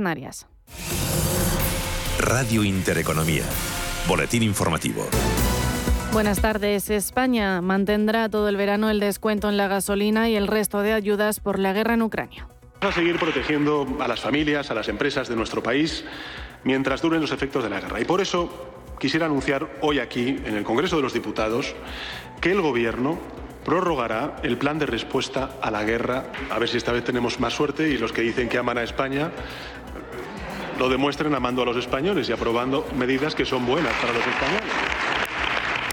Canarias. Radio Intereconomía. Boletín informativo. Buenas tardes. España mantendrá todo el verano el descuento en la gasolina y el resto de ayudas por la guerra en Ucrania. Vamos a seguir protegiendo a las familias, a las empresas de nuestro país mientras duren los efectos de la guerra. Y por eso quisiera anunciar hoy aquí, en el Congreso de los Diputados, que el Gobierno prorrogará el plan de respuesta a la guerra. A ver si esta vez tenemos más suerte y los que dicen que aman a España lo demuestren amando a los españoles y aprobando medidas que son buenas para los españoles.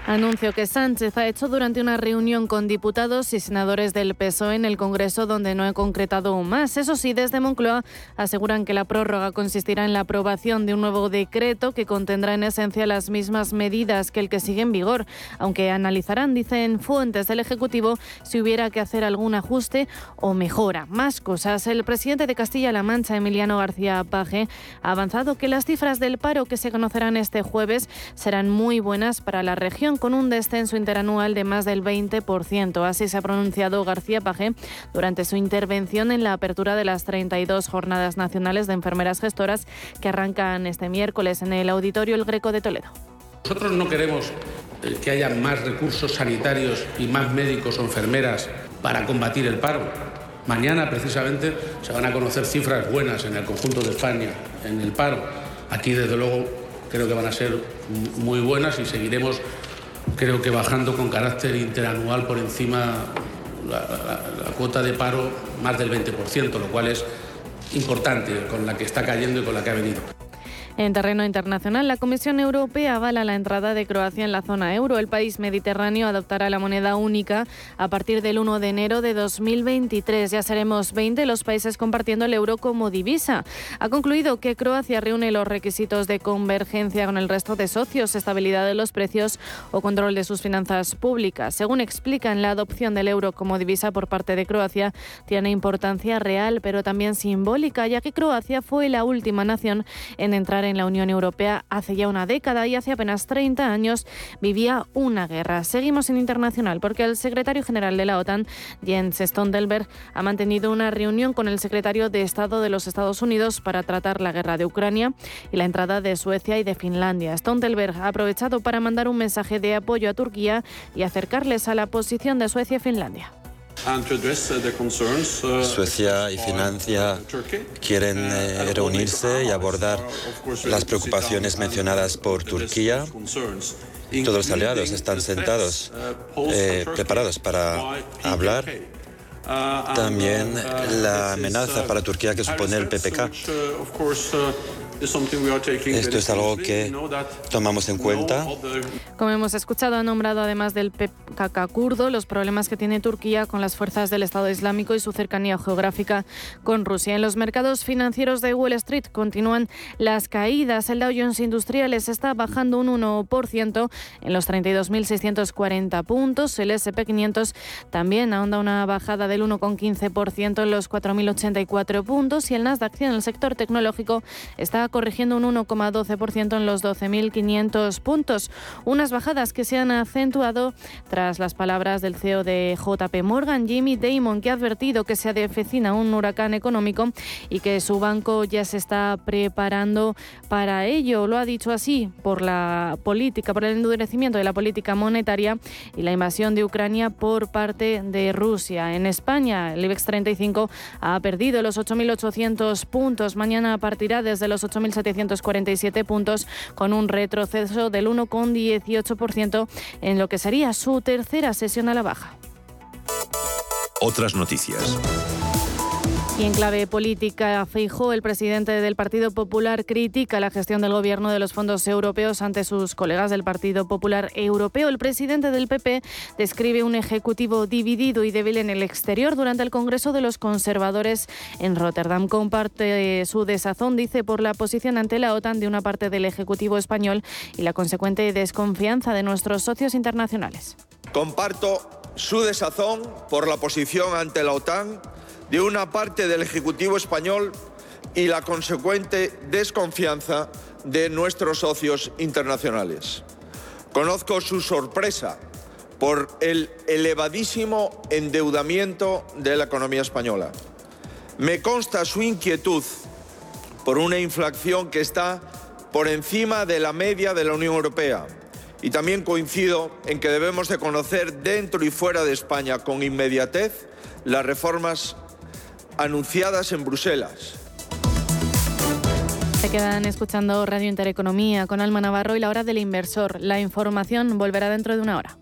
Anuncio que Sánchez ha hecho durante una reunión con diputados y senadores del PSOE en el Congreso donde no ha concretado aún más. Eso sí, desde Moncloa aseguran que la prórroga consistirá en la aprobación de un nuevo decreto que contendrá en esencia las mismas medidas que el que sigue en vigor, aunque analizarán, dicen fuentes del Ejecutivo, si hubiera que hacer algún ajuste o mejora. Más cosas. El presidente de Castilla-La Mancha, Emiliano García Paje, ha avanzado que las cifras del paro que se conocerán este jueves serán muy buenas para la región con un descenso interanual de más del 20%. Así se ha pronunciado García Paje durante su intervención en la apertura de las 32 jornadas nacionales de enfermeras gestoras que arrancan este miércoles en el Auditorio El Greco de Toledo. Nosotros no queremos eh, que haya más recursos sanitarios y más médicos o enfermeras para combatir el paro. Mañana, precisamente, se van a conocer cifras buenas en el conjunto de España en el paro. Aquí, desde luego, creo que van a ser muy buenas y seguiremos creo que bajando con carácter interanual por encima la, cuota de paro más del 20%, lo cual es importante con la que está cayendo y con la que ha venido. En terreno internacional, la Comisión Europea avala la entrada de Croacia en la zona euro. El país mediterráneo adoptará la moneda única a partir del 1 de enero de 2023. Ya seremos 20 los países compartiendo el euro como divisa. Ha concluido que Croacia reúne los requisitos de convergencia con el resto de socios, estabilidad de los precios o control de sus finanzas públicas. Según explican, la adopción del euro como divisa por parte de Croacia tiene importancia real, pero también simbólica, ya que Croacia fue la última nación en entrar en la Unión Europea hace ya una década y hace apenas 30 años vivía una guerra. Seguimos en internacional porque el secretario general de la OTAN, Jens Stoltenberg, ha mantenido una reunión con el secretario de Estado de los Estados Unidos para tratar la guerra de Ucrania y la entrada de Suecia y de Finlandia. Stoltenberg ha aprovechado para mandar un mensaje de apoyo a Turquía y acercarles a la posición de Suecia y Finlandia. Uh, uh, Suecia y Finlandia quieren eh, reunirse y abordar las preocupaciones mencionadas por Turquía. Todos los aliados están sentados, eh, preparados para hablar. También la amenaza para Turquía que supone el PPK. Esto es algo que tomamos en cuenta. Como hemos escuchado, ha nombrado además del PKK kurdo los problemas que tiene Turquía con las fuerzas del Estado Islámico y su cercanía geográfica con Rusia. En los mercados financieros de Wall Street continúan las caídas. El Dow Jones Industriales está bajando un 1% en los 32.640 puntos. El SP500 también ahonda una bajada del 1,15% en los 4.084 puntos y el Nasdaq en el sector tecnológico está corrigiendo un 1,12% en los 12.500 puntos. Unas bajadas que se han acentuado tras las palabras del CEO de JP Morgan, Jimmy Damon, que ha advertido que se avecina un huracán económico y que su banco ya se está preparando para ello. Lo ha dicho así por la política, por el endurecimiento de la política monetaria y la invasión de Ucrania por parte de Rusia. En España, el IBEX 35 ha perdido los 8.800 puntos. Mañana partirá desde los 8.747 puntos, con un retroceso del 1,18% en lo que sería su tercera sesión a la baja. Otras noticias. Y en clave política, Feijóo, el presidente del Partido Popular, critica la gestión del gobierno de los fondos europeos ante sus colegas del Partido Popular Europeo. El presidente del PP describe un ejecutivo dividido y débil en el exterior durante el Congreso de los Conservadores en Rotterdam. Comparte su desazón, dice, por la posición ante la OTAN de una parte del Ejecutivo español y la consecuente desconfianza de nuestros socios internacionales. Comparto su desazón por la posición ante la OTAN de una parte del Ejecutivo español y la consecuente desconfianza de nuestros socios internacionales. Conozco su sorpresa por el elevadísimo endeudamiento de la economía española. Me consta su inquietud por una inflación que está por encima de la media de la Unión Europea. Y también coincido en que debemos de conocer dentro y fuera de España con inmediatez las reformas anunciadas en Bruselas. Se quedan escuchando Radio Intereconomía con Alma Navarro y la hora del inversor. La información volverá dentro de una hora.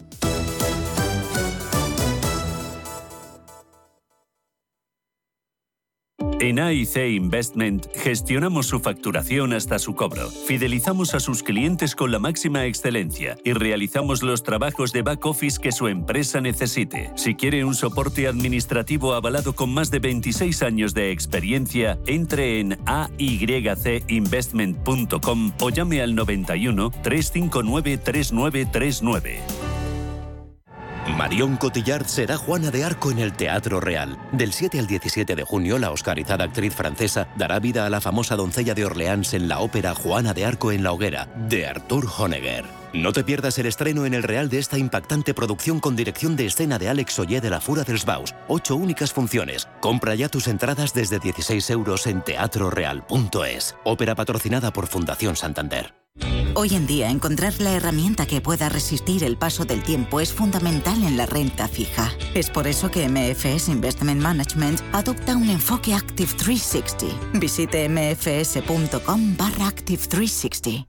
En AIC Investment gestionamos su facturación hasta su cobro, fidelizamos a sus clientes con la máxima excelencia y realizamos los trabajos de back office que su empresa necesite. Si quiere un soporte administrativo avalado con más de 26 años de experiencia, entre en aycinvestment.com o llame al 91 359 3939. Marion Cotillard será Juana de Arco en el Teatro Real. Del 7 al 17 de junio, la oscarizada actriz francesa dará vida a la famosa doncella de Orleans en la ópera Juana de Arco en la Hoguera, de Arthur Honegger. No te pierdas el estreno en el Real de esta impactante producción con dirección de escena de Alex Ollé de la Fura dels Baus. Ocho únicas funciones. Compra ya tus entradas desde 16 euros en teatroreal.es. Ópera patrocinada por Fundación Santander. Hoy en día encontrar la herramienta que pueda resistir el paso del tiempo es fundamental en la renta fija. Es por eso que MFS Investment Management adopta un enfoque Active 360. Visite mfs.com barra Active 360.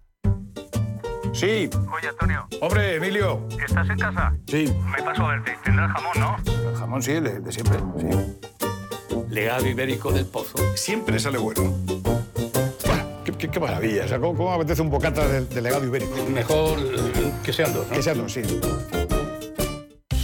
Sí. Oye, Antonio. Hombre, Emilio. ¿Estás en casa? Sí. Me paso a verte. Tendrás jamón, ¿no? El jamón sí, el de, de siempre, sí. Legado ibérico del pozo. Siempre sale bueno. Qué, maravilla. O sea, ¿cómo, cómo apetece un bocata de, de, legado ibérico? Mejor que sean dos, ¿no? Que sean dos, sí.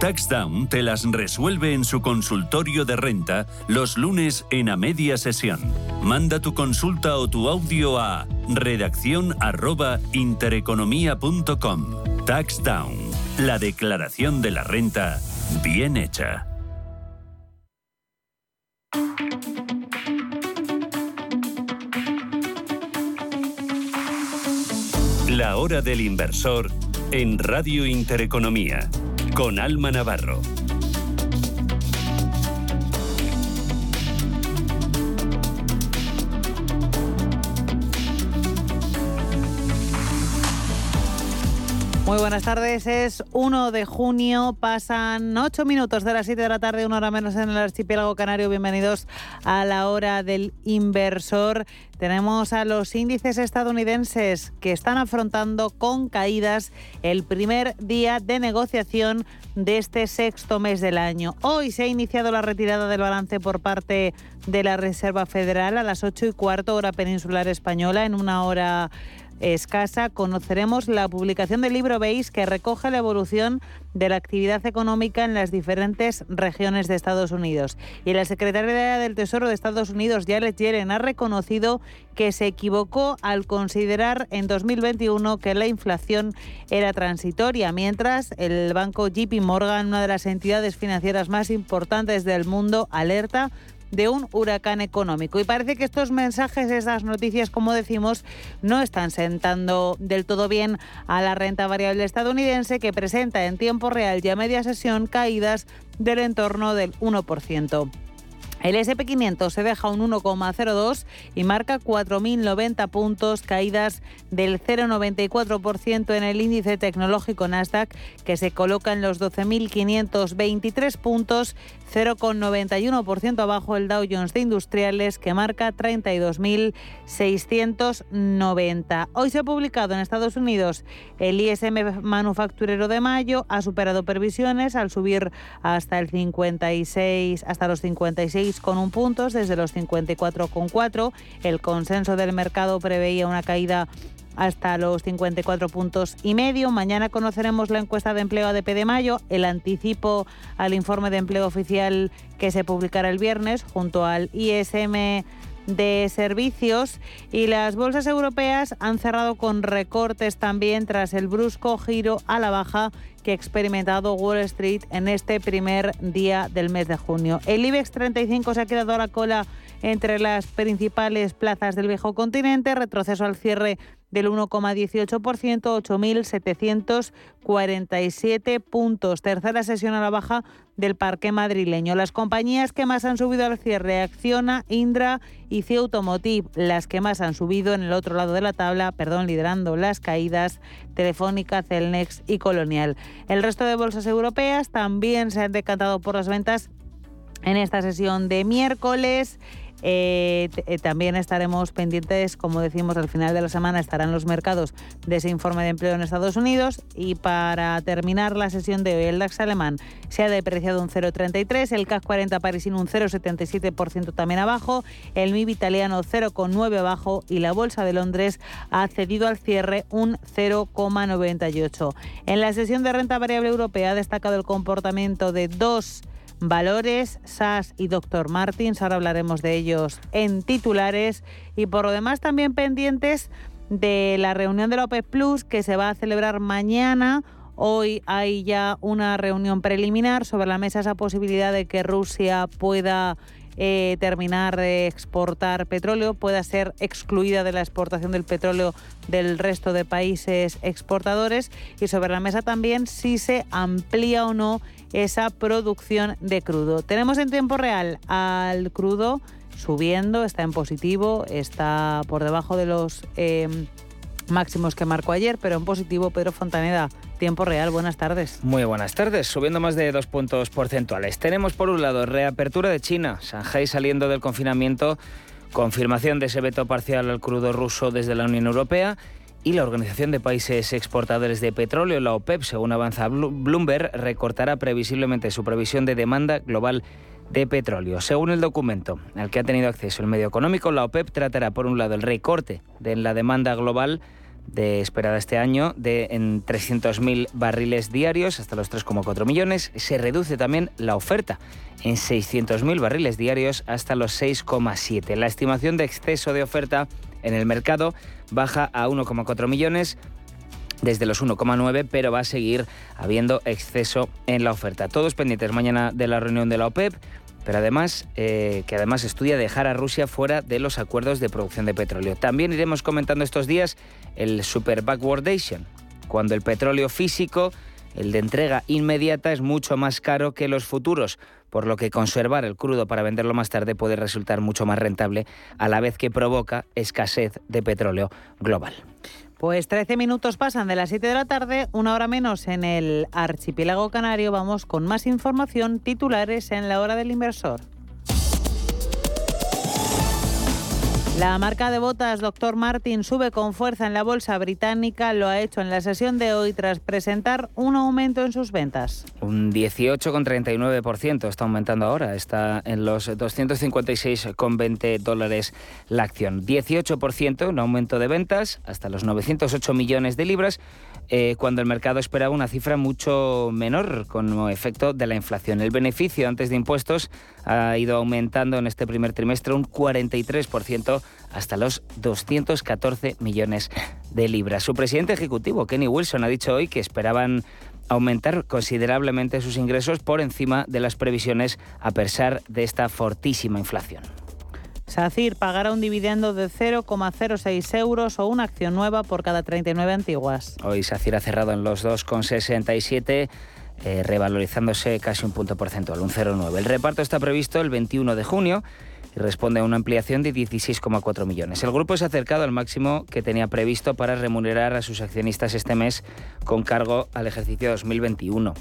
TaxDown te las resuelve en su consultorio de renta los lunes en a media sesión. Manda tu consulta o tu audio a redacción arroba intereconomía.com. TaxDown, la declaración de la renta bien hecha. La hora del inversor en Radio Intereconomía con Alma Navarro. Muy buenas tardes, es 1 de junio, pasan 8 minutos de las 7 de la tarde, una hora menos en el archipiélago canario. Bienvenidos a la hora del inversor. Tenemos a los índices estadounidenses que están afrontando con caídas el primer día de negociación de este sexto mes del año. Hoy se ha iniciado la retirada del balance por parte de la Reserva Federal a las 8 y cuarto hora peninsular española en una hora escasa, conoceremos la publicación del libro Base que recoge la evolución de la actividad económica en las diferentes regiones de Estados Unidos. Y la secretaria del Tesoro de Estados Unidos, Janet Yellen, ha reconocido que se equivocó al considerar en 2021 que la inflación era transitoria, mientras el banco JP Morgan, una de las entidades financieras más importantes del mundo, alerta de un huracán económico. Y parece que estos mensajes, estas noticias, como decimos, no están sentando del todo bien a la renta variable estadounidense que presenta en tiempo real y a media sesión caídas del entorno del 1%. El SP500 se deja un 1,02 y marca 4.090 puntos, caídas del 0,94% en el índice tecnológico Nasdaq, que se coloca en los 12.523 puntos, 0,91% abajo el Dow Jones de Industriales, que marca 32.690. Hoy se ha publicado en Estados Unidos el ISM manufacturero de mayo, ha superado previsiones al subir hasta el 56, hasta los 56 con un puntos desde los 54,4. El consenso del mercado preveía una caída hasta los 54 puntos y medio. Mañana conoceremos la encuesta de empleo ADP de mayo, el anticipo al informe de empleo oficial que se publicará el viernes junto al ISM de servicios y las bolsas europeas han cerrado con recortes también tras el brusco giro a la baja que ha experimentado Wall Street en este primer día del mes de junio. El IBEX 35 se ha quedado a la cola entre las principales plazas del viejo continente, retroceso al cierre del 1,18%, 8.747 puntos. Tercera sesión a la baja del parque madrileño. Las compañías que más han subido al cierre, Acciona, Indra y C Automotive. Las que más han subido en el otro lado de la tabla, perdón, liderando las caídas, Telefónica, Celnex y Colonial. El resto de bolsas europeas también se han decantado por las ventas en esta sesión de miércoles. Eh, eh, también estaremos pendientes, como decimos, al final de la semana estarán los mercados de ese informe de empleo en Estados Unidos. Y para terminar la sesión de hoy, el DAX alemán se ha depreciado un 0,33, el CAC 40 parisino un 0,77% también abajo, el MIB italiano 0,9 abajo y la Bolsa de Londres ha cedido al cierre un 0,98. En la sesión de renta variable europea ha destacado el comportamiento de dos Valores, SAS y Dr. Martins. Ahora hablaremos de ellos en titulares y por lo demás también pendientes de la reunión de la Plus que se va a celebrar mañana. Hoy hay ya una reunión preliminar sobre la mesa esa posibilidad de que Rusia pueda eh, terminar de exportar petróleo, pueda ser excluida de la exportación del petróleo del resto de países exportadores y sobre la mesa también si se amplía o no esa producción de crudo. Tenemos en tiempo real al crudo subiendo, está en positivo, está por debajo de los eh, máximos que marcó ayer, pero en positivo Pedro Fontaneda. Tiempo real, buenas tardes. Muy buenas tardes, subiendo más de dos puntos porcentuales. Tenemos por un lado reapertura de China, Shanghai saliendo del confinamiento, confirmación de ese veto parcial al crudo ruso desde la Unión Europea y la Organización de Países Exportadores de Petróleo, la OPEP, según avanza Bloomberg, recortará previsiblemente su previsión de demanda global de petróleo. Según el documento al que ha tenido acceso el medio económico, la OPEP tratará por un lado el recorte de la demanda global de esperada este año de en 300.000 barriles diarios hasta los 3,4 millones. Se reduce también la oferta en 600.000 barriles diarios hasta los 6,7. La estimación de exceso de oferta en el mercado baja a 1,4 millones desde los 1,9, pero va a seguir habiendo exceso en la oferta. Todos pendientes mañana de la reunión de la OPEP, pero además eh, que además estudia dejar a Rusia fuera de los acuerdos de producción de petróleo. También iremos comentando estos días el super backwardation, cuando el petróleo físico, el de entrega inmediata, es mucho más caro que los futuros por lo que conservar el crudo para venderlo más tarde puede resultar mucho más rentable a la vez que provoca escasez de petróleo global. Pues 13 minutos pasan de las 7 de la tarde, una hora menos en el archipiélago canario. Vamos con más información, titulares en la hora del inversor. La marca de botas Dr. Martin sube con fuerza en la bolsa británica. Lo ha hecho en la sesión de hoy tras presentar un aumento en sus ventas. Un 18,39% está aumentando ahora. Está en los 256,20 dólares la acción. 18% un aumento de ventas hasta los 908 millones de libras eh, cuando el mercado esperaba una cifra mucho menor como efecto de la inflación. El beneficio antes de impuestos ha ido aumentando en este primer trimestre un 43% hasta los 214 millones de libras. Su presidente ejecutivo, Kenny Wilson, ha dicho hoy que esperaban aumentar considerablemente sus ingresos por encima de las previsiones a pesar de esta fortísima inflación. SACIR pagará un dividendo de 0,06 euros o una acción nueva por cada 39 antiguas. Hoy SACIR ha cerrado en los 2,67. Eh, revalorizándose casi un punto porcentual, un 0,9. El reparto está previsto el 21 de junio y responde a una ampliación de 16,4 millones. El grupo se ha acercado al máximo que tenía previsto para remunerar a sus accionistas este mes con cargo al ejercicio 2021.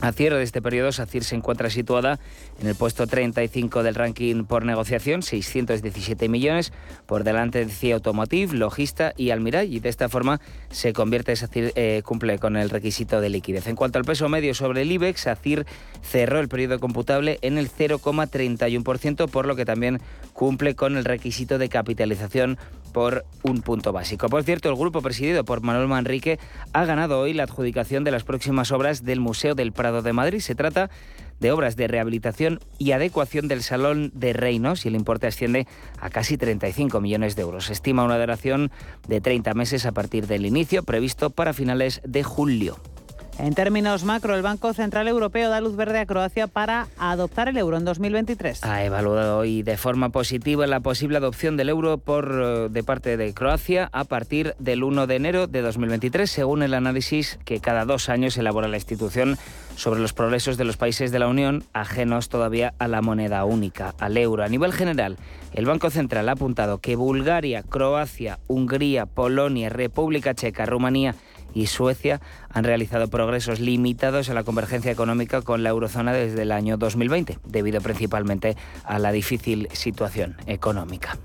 A cierre de este periodo, SACIR se encuentra situada en el puesto 35 del ranking por negociación, 617 millones, por delante de CIA Automotive, Logista y Almiral, y de esta forma se convierte, SACIR eh, cumple con el requisito de liquidez. En cuanto al peso medio sobre el IBEX, SACIR cerró el periodo computable en el 0,31%, por lo que también cumple con el requisito de capitalización por un punto básico. Por cierto, el grupo presidido por Manuel Manrique ha ganado hoy la adjudicación de las próximas obras del Museo del Prado de Madrid. Se trata de obras de rehabilitación y adecuación del Salón de Reinos y el importe asciende a casi 35 millones de euros. Se estima una duración de 30 meses a partir del inicio, previsto para finales de julio. En términos macro, el Banco Central Europeo da luz verde a Croacia para adoptar el euro en 2023. Ha evaluado hoy de forma positiva la posible adopción del euro por eh, de parte de Croacia a partir del 1 de enero de 2023, según el análisis que cada dos años elabora la institución sobre los progresos de los países de la Unión ajenos todavía a la moneda única, al euro. A nivel general, el Banco Central ha apuntado que Bulgaria, Croacia, Hungría, Polonia, República Checa, Rumanía y Suecia han realizado progresos limitados en la convergencia económica con la eurozona desde el año 2020, debido principalmente a la difícil situación económica.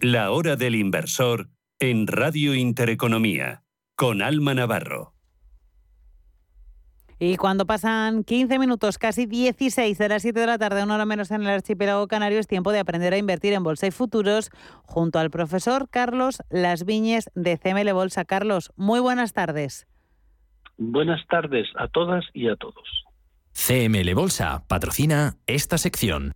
La hora del inversor en Radio Intereconomía, con Alma Navarro. Y cuando pasan 15 minutos, casi 16 de las 7 de la tarde, una hora menos en el archipiélago canario, es tiempo de aprender a invertir en bolsa y futuros junto al profesor Carlos Las Viñes de CML Bolsa. Carlos, muy buenas tardes. Buenas tardes a todas y a todos. CML Bolsa patrocina esta sección.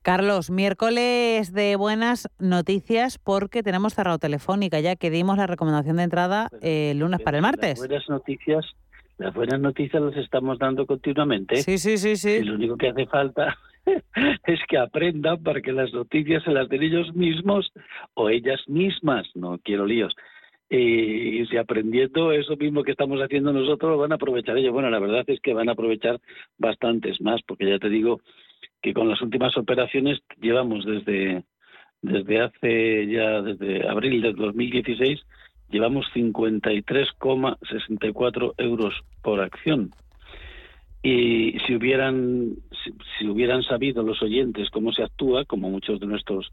Carlos, miércoles de buenas noticias porque tenemos cerrado telefónica ya que dimos la recomendación de entrada el lunes para el martes. buenas noticias las buenas noticias las estamos dando continuamente. Sí, sí, sí, sí. Y lo único que hace falta es que aprendan para que las noticias se las den ellos mismos o ellas mismas. No quiero líos. Y si aprendiendo eso mismo que estamos haciendo nosotros, lo van a aprovechar ellos. Bueno, la verdad es que van a aprovechar bastantes más, porque ya te digo que con las últimas operaciones llevamos desde, desde hace ya, desde abril del 2016, llevamos 53,64 euros por acción. Y si hubieran, si, hubieran sabido los oyentes cómo se actúa, como muchos de nuestros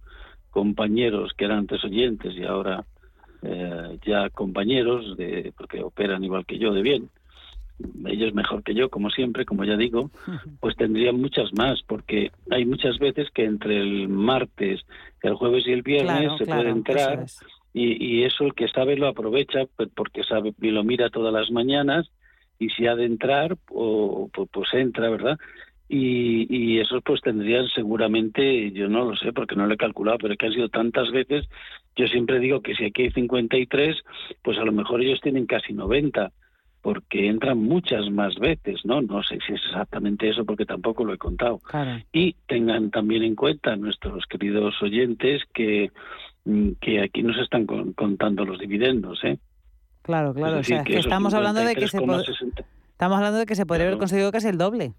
compañeros que eran antes oyentes y ahora eh, ya compañeros, de, porque operan igual que yo de bien, ellos mejor que yo, como siempre, como ya digo, pues tendrían muchas más, porque hay muchas veces que entre el martes, el jueves y el viernes se puede entrar y, eso el que sabe lo aprovecha pues, porque sabe y lo mira todas las mañanas y si ha de entrar o pues, pues entra verdad y, y esos pues tendrían seguramente yo no lo sé porque no lo he calculado pero que han sido tantas veces yo siempre digo que si aquí hay 53 pues a lo mejor ellos tienen casi 90 porque entran muchas más veces, ¿no? No sé si es exactamente eso porque tampoco lo he contado. Y tengan también en cuenta nuestros queridos oyentes que que aquí no se están contando los dividendos, ¿eh? Claro, claro, o sea, que, estamos hablando de que se estamos hablando de que se podría haber conseguido casi el doble.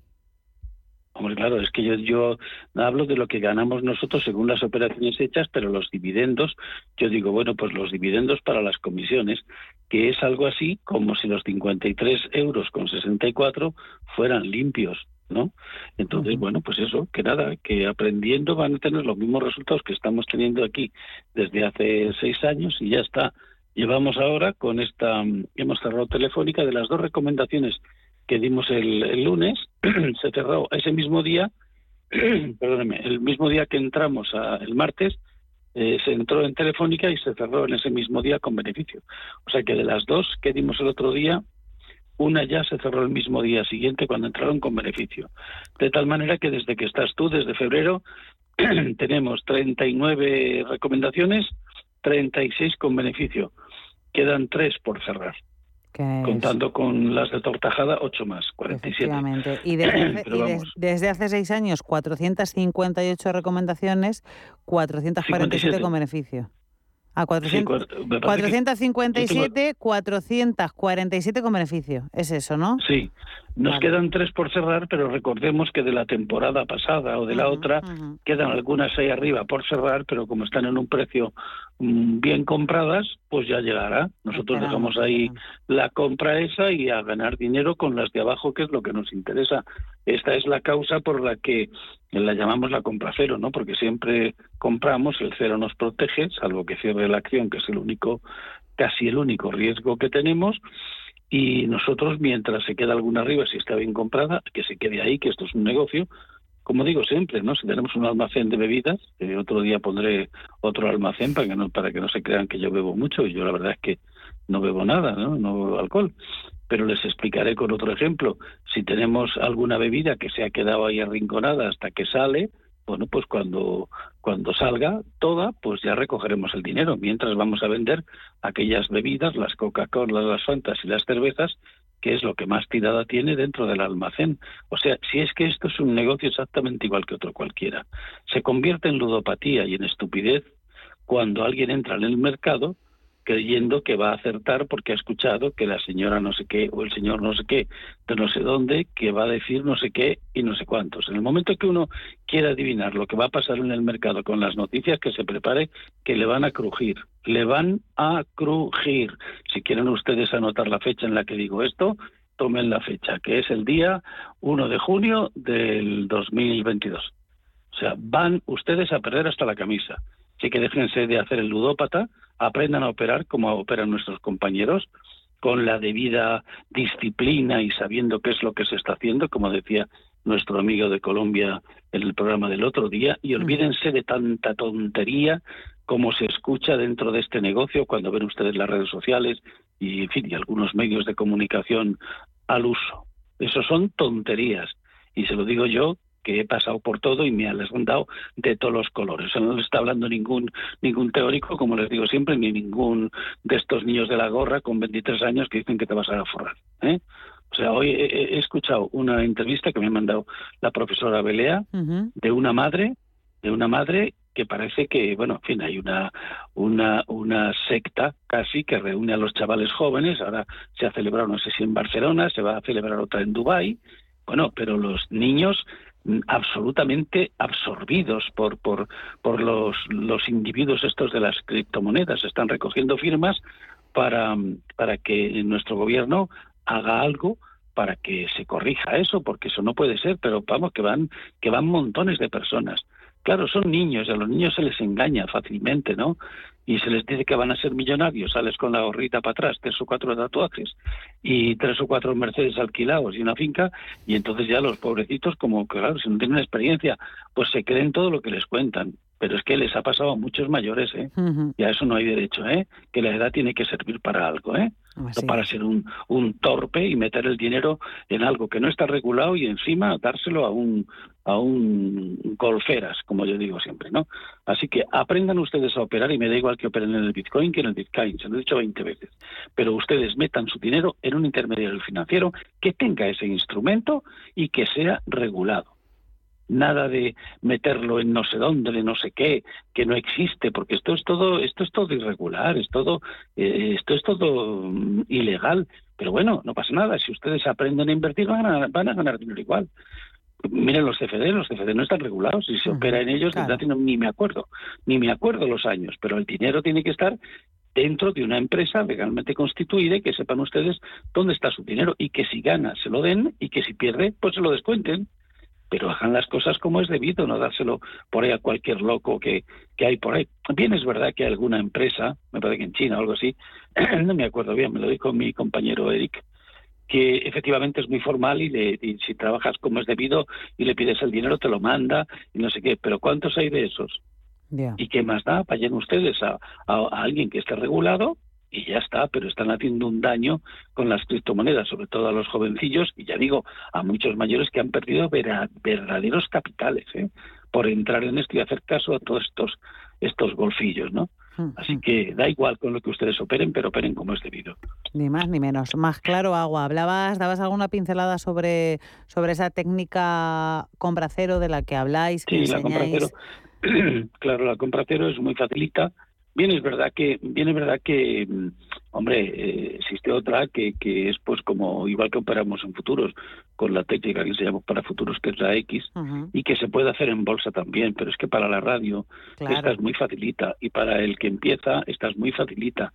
Hombre, claro, es que yo, yo hablo de lo que ganamos nosotros según las operaciones hechas, pero los dividendos, yo digo, bueno, pues los dividendos para las comisiones, que es algo así como si los 53 euros con 64 fueran limpios. ¿No? Entonces, bueno, pues eso, que nada, que aprendiendo van a tener los mismos resultados que estamos teniendo aquí desde hace seis años y ya está. Llevamos ahora con esta, hemos cerrado telefónica de las dos recomendaciones que dimos el, lunes, se cerró ese mismo día, perdóneme, el mismo día que entramos a, el martes, eh, se entró en telefónica y se cerró en ese mismo día con beneficio. O sea que de las dos que dimos el otro día, una ya se cerró el mismo día siguiente cuando entraron con beneficio. De tal manera que desde que estás tú, desde febrero, tenemos 39 recomendaciones, 36 con beneficio. Quedan tres por cerrar. Contando con las de Tortajada, ocho más, 47. Y, desde, y desde hace seis años, 458 recomendaciones, 447 con beneficio. A 457, 447 con beneficio. Es eso, ¿no? Sí. Nos quedan tres por cerrar, pero recordemos que de la temporada pasada o de la otra quedan algunas ahí arriba por cerrar, pero como están en un precio bien compradas, pues ya llegará. Nosotros dejamos ahí la compra esa y a ganar dinero con las de abajo, que es lo que nos interesa. Esta es la causa por la que la llamamos la compra cero, ¿no? Porque siempre compramos, el cero nos protege, salvo que cierre la acción, que es el único, casi el único riesgo que tenemos y nosotros mientras se queda alguna arriba si está bien comprada que se quede ahí que esto es un negocio como digo siempre no si tenemos un almacén de bebidas otro día pondré otro almacén para que no para que no se crean que yo bebo mucho y yo la verdad es que no bebo nada no no bebo alcohol. Pero les explicaré con otro ejemplo. Si tenemos alguna bebida que se ha quedado ahí arrinconada hasta que sale, bueno, pues cuando, cuando salga toda, pues ya recogeremos el dinero, mientras vamos a vender aquellas bebidas, las Coca-Cola, las Fantas y las cervezas, que es lo que más tirada tiene dentro del almacén. O sea, si es que esto es un negocio exactamente igual que otro cualquiera, se convierte en ludopatía y en estupidez cuando alguien entra en el mercado creyendo que va a acertar porque ha escuchado que la señora no sé qué o el señor no sé qué de no sé dónde que va a decir no sé qué y no sé cuántos. En el momento que uno quiera adivinar lo que va a pasar en el mercado con las noticias, que se prepare que le van a crujir, le van a crujir. Si quieren ustedes anotar la fecha en la que digo esto, tomen la fecha, que es el día 1 de junio del 2022. O sea, van ustedes a perder hasta la camisa. Así que déjense de hacer el ludópata, aprendan a operar como operan nuestros compañeros, con la debida disciplina y sabiendo qué es lo que se está haciendo, como decía nuestro amigo de Colombia en el programa del otro día, y olvídense de tanta tontería como se escucha dentro de este negocio cuando ven ustedes las redes sociales y, en fin, y algunos medios de comunicación al uso. Eso son tonterías. Y se lo digo yo, que he pasado por todo y me han dado de todos los colores. no le está hablando ningún ningún teórico, como les digo siempre, ni ningún de estos niños de la gorra con 23 años que dicen que te vas a forrar. ¿eh? O sea, hoy he, escuchado una entrevista que me ha mandado la profesora Belea de una madre, de una madre que parece que, bueno, en fin, hay una, una, una secta casi que reúne a los chavales jóvenes. Ahora se ha celebrado, no sé si en Barcelona, se va a celebrar otra en Dubái. Bueno, pero los niños absolutamente absorbidos por, por, por los, los individuos estos de las criptomonedas. Están recogiendo firmas para, para que nuestro gobierno haga algo para que se corrija eso, porque eso no puede ser, pero vamos, que van, que van montones de personas. Claro, son niños, y a los niños se les engaña fácilmente, ¿no? Y se les dice que van a ser millonarios, sales con la gorrita para atrás, tres o cuatro tatuajes y tres o cuatro Mercedes alquilados y una finca, y entonces ya los pobrecitos, como claro, si no tienen experiencia, pues se creen todo lo que les cuentan. Pero es que les ha pasado a muchos mayores, ¿eh? Y a eso no hay derecho, ¿eh? Que la edad tiene que servir para algo, ¿eh? no para ser un, un torpe y meter el dinero en algo que no está regulado y encima dárselo a un a un golferas, como yo digo siempre, ¿no? Así que aprendan ustedes a operar y me da igual que operen en el Bitcoin que en el Bitcoin, se lo he dicho 20 veces, pero ustedes metan su dinero en un intermediario financiero que tenga ese instrumento y que sea regulado nada de meterlo en no sé dónde, de no sé qué, que no existe, porque esto es todo, esto es todo irregular, es todo, eh, esto es todo mm, ilegal. Pero bueno, no pasa nada. Si ustedes aprenden a invertir, van a, van a ganar dinero igual. Miren los CFD, los CFD no están regulados y se opera en ellos ni me acuerdo, ni me acuerdo los años, pero el dinero tiene que estar dentro de una empresa legalmente constituida y que sepan ustedes dónde está su dinero y que si gana se lo den y que si pierde pues se lo descuenten pero hagan las cosas como es debido, no dárselo por ahí a cualquier loco que, que hay por ahí. Bien es verdad que hay alguna empresa, me parece que en China o algo así, no me acuerdo bien, me lo dijo mi compañero Eric, que efectivamente es muy formal y, si trabajas como es debido y le pides el dinero te lo manda y no sé qué, pero ¿cuántos hay de esos? ¿Y qué más da? Vayan ustedes a, a, alguien que esté regulado y ya está, pero están haciendo un daño con las criptomonedas, sobre todo a los jovencillos y ya digo, a muchos mayores que han perdido verdaderos capitales ¿eh? por entrar en esto y hacer caso a todos estos, estos golfillos, ¿no? Hmm, Así hmm. que da igual con lo que ustedes operen, pero operen como es debido. Ni más ni menos. Más claro, agua. Hablabas, dabas alguna pincelada sobre, sobre esa técnica compra cero de la que habláis. sí, la compra cero. claro, la compra cero es muy facilita Bien, es verdad que, bien es verdad que, mm, hombre, eh, existe otra que, que es pues como igual que operamos en futuros, con la técnica que se llama para futuros, que es la X, y que se puede hacer en bolsa también, pero es que para la radio esta es muy facilita, y para el que empieza esta es muy facilita,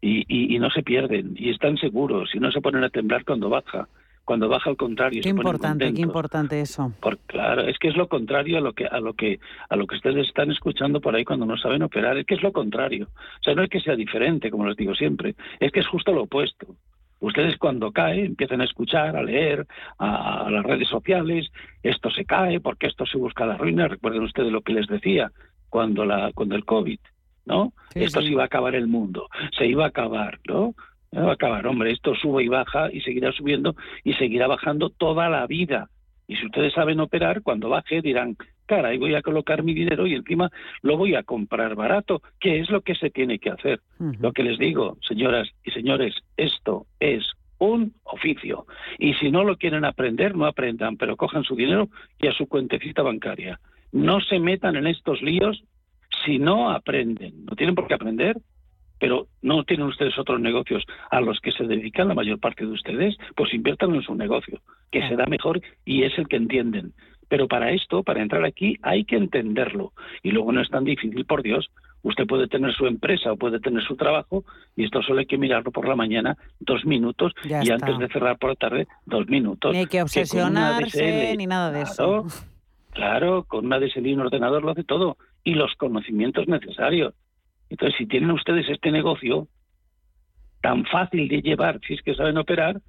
y, y, y no se pierden, y están seguros, y no se ponen a temblar cuando baja cuando baja al contrario. Qué importante, qué importante eso. Por, claro, es que es lo contrario a lo que a lo que a lo que ustedes están escuchando por ahí cuando no saben operar. Es que es lo contrario. O sea, no es que sea diferente, como les digo siempre, es que es justo lo opuesto. Ustedes cuando cae empiezan a escuchar, a leer, a, las redes sociales, esto se cae porque esto se busca la ruina. Recuerden ustedes lo que les decía cuando la cuando el COVID, ¿no? esto se iba a acabar el mundo, se iba a acabar, ¿no? No va a acabar, hombre, esto sube y baja y seguirá subiendo y seguirá bajando toda la vida. Y si ustedes saben operar, cuando baje dirán, caray, voy a colocar mi dinero y encima lo voy a comprar barato, que es lo que se tiene que hacer. Lo que les digo, señoras y señores, esto es un oficio. Y si no lo quieren aprender, no aprendan, pero cojan su dinero y a su cuentecita bancaria. No se metan en estos líos si no aprenden. No tienen por qué aprender, pero no tienen ustedes otros negocios a los que se dedican la mayor parte de ustedes, pues inviertan en su negocio, que será mejor y es el que entienden. Pero para esto, para entrar aquí, hay que entenderlo. Y luego no es tan difícil, por Dios. Usted puede tener su empresa o puede tener su trabajo y esto solo hay que mirarlo por la mañana dos minutos Ya y está. antes de cerrar por la tarde dos minutos. Ni hay que obsesionarse DSL ni nada de Claro, eso. Claro, con una DSL y un ordenador lo hace todo y los conocimientos necesarios. Entonces, si tienen ustedes este negocio tan fácil de llevar, si es que saben operar,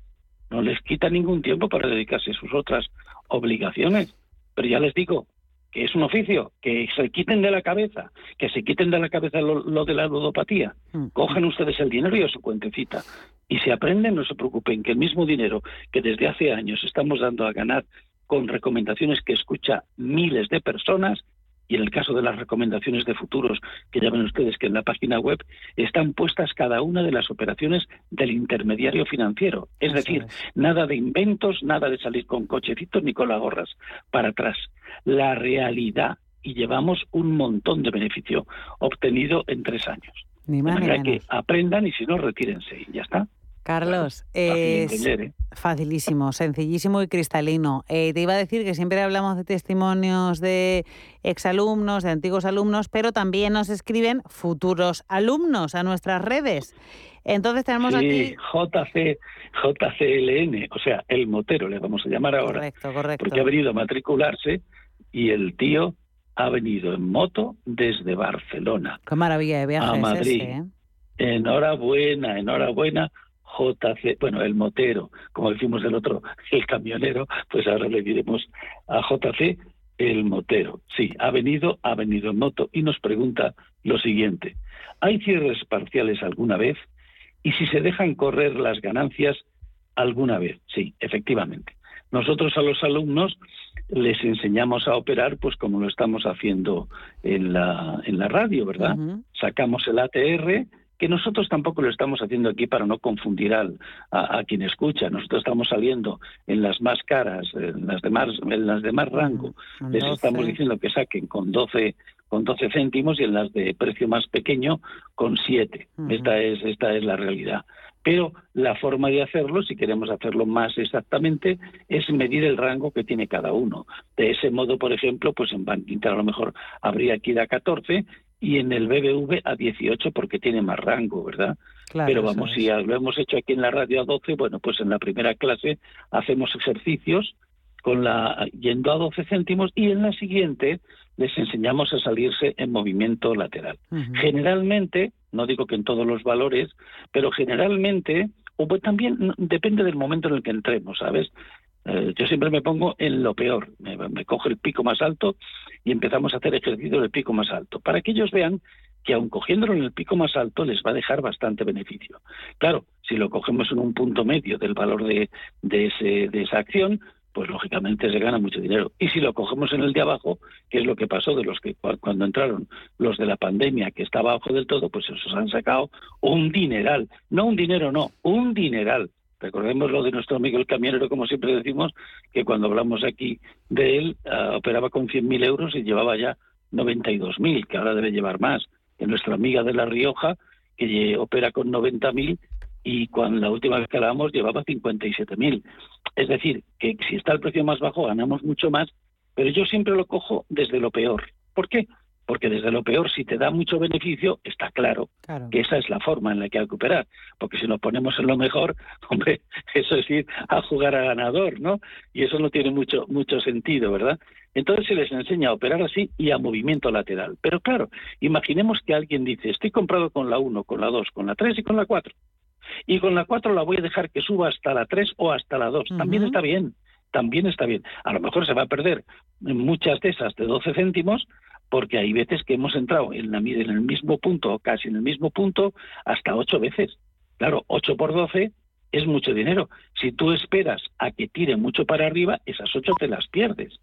no les quita ningún tiempo para dedicarse a sus otras obligaciones. Pero ya les digo que es un oficio, que se quiten de la cabeza, que se quiten de la cabeza lo, lo de la ludopatía. Cogen ustedes el dinero y a su cuentecita. Y si aprenden, no se preocupen, que el mismo dinero que desde hace años estamos dando a ganar con recomendaciones que escucha miles de personas, y en el caso de las recomendaciones de futuros, que ya ven ustedes que en la página web están puestas cada una de las operaciones del intermediario financiero. Es decir, nada de inventos, nada de salir con cochecitos ni con las gorras para atrás. La realidad, y llevamos un montón de beneficio obtenido en tres años. Ni De más ni manera que menos. aprendan y si no, retírense y ya está. Carlos, Fácil de ¿eh? facilísimo, sencillísimo y cristalino. Eh, te iba a decir que siempre hablamos de testimonios de exalumnos, de antiguos alumnos, pero también nos escriben futuros alumnos a nuestras redes. Entonces tenemos Sí, aquí... JC, JCLN, o sea, el motero le vamos a llamar ahora. Correcto, correcto. Porque ha venido a matricularse y el tío ha venido en moto desde Barcelona Qué maravilla de viajes a Madrid. ese, ¿eh? Enhorabuena, enhorabuena. JC, bueno, el motero, como decimos del otro, el camionero, pues ahora le diremos a JC el motero. Sí, ha venido, ha venido en moto y nos pregunta lo siguiente. ¿Hay cierres parciales alguna vez? Y si se dejan correr las ganancias alguna vez. Sí, efectivamente. Nosotros a los alumnos les enseñamos a operar pues como lo estamos haciendo en la, en la radio, ¿verdad? Sacamos el ATR, que nosotros tampoco lo estamos haciendo aquí para no confundir al, a, a quien escucha. Nosotros estamos saliendo en las más caras, en las de más, en las de más rango. Les 12. estamos diciendo que saquen con 12 con 12 céntimos y en las de precio más pequeño con 7. Ujú. Esta es esta es la realidad. Pero la forma de hacerlo, si queremos hacerlo más exactamente, es medir el rango que tiene cada uno. De ese modo, por ejemplo, pues en Bank Inter a lo mejor habría que ir a 14 y en el BBV a 18 porque tiene más rango, ¿verdad? Claro, Pero vamos, si lo hemos hecho aquí en la radio a 12, bueno, pues en la primera clase hacemos ejercicios con la yendo a 12 céntimos y en la siguiente les enseñamos a salirse en movimiento lateral. Generalmente, no digo que en todos los valores, pero generalmente, o pues también depende del momento en el que entremos, ¿sabes? Eh, yo siempre me pongo en lo peor, me, me cojo el pico más alto y empezamos a hacer ejercicio del pico más alto, para que ellos vean que aun cogiéndolo en el pico más alto les va a dejar bastante beneficio. Claro, si lo cogemos en un punto medio del valor de, ese, de esa acción, pues lógicamente se gana mucho dinero. Y si lo cogemos en el de abajo, que es lo que pasó de los que cu- cuando entraron los de la pandemia, que estaba abajo del todo, pues esos han sacado un dineral. No un dinero, no, un dineral. Recordemos lo de nuestro amigo el camionero, como siempre decimos, que cuando hablamos aquí de él, ah, operaba con 100.000 euros y llevaba ya 92.000, que ahora debe llevar más. Que nuestra amiga de La Rioja, que opera con 90.000 y cuando la última vez que hablábamos llevaba 57.000. Es decir, que si está el precio más bajo ganamos mucho más, pero yo siempre lo cojo desde lo peor. ¿Por qué? Porque desde lo peor, si te da mucho beneficio, está claro, que esa es la forma en la que hay que operar. Porque si nos ponemos en lo mejor, hombre, eso es ir a jugar a ganador, ¿no? Y eso no tiene mucho, mucho sentido, ¿verdad? Entonces se les enseña a operar así y a movimiento lateral. Pero claro, imaginemos que alguien dice, estoy comprado con la 1, con la 2, con la 3 y con la 4 y con la 4 la voy a dejar que suba hasta la 3 o hasta la 2. También está bien, también está bien. A lo mejor se va a perder muchas de esas de 12 céntimos porque hay veces que hemos entrado en, la, en el mismo punto casi en el mismo punto hasta ocho veces. Claro, 8 por 12 es mucho dinero. Si tú esperas a que tire mucho para arriba, esas 8 te las pierdes.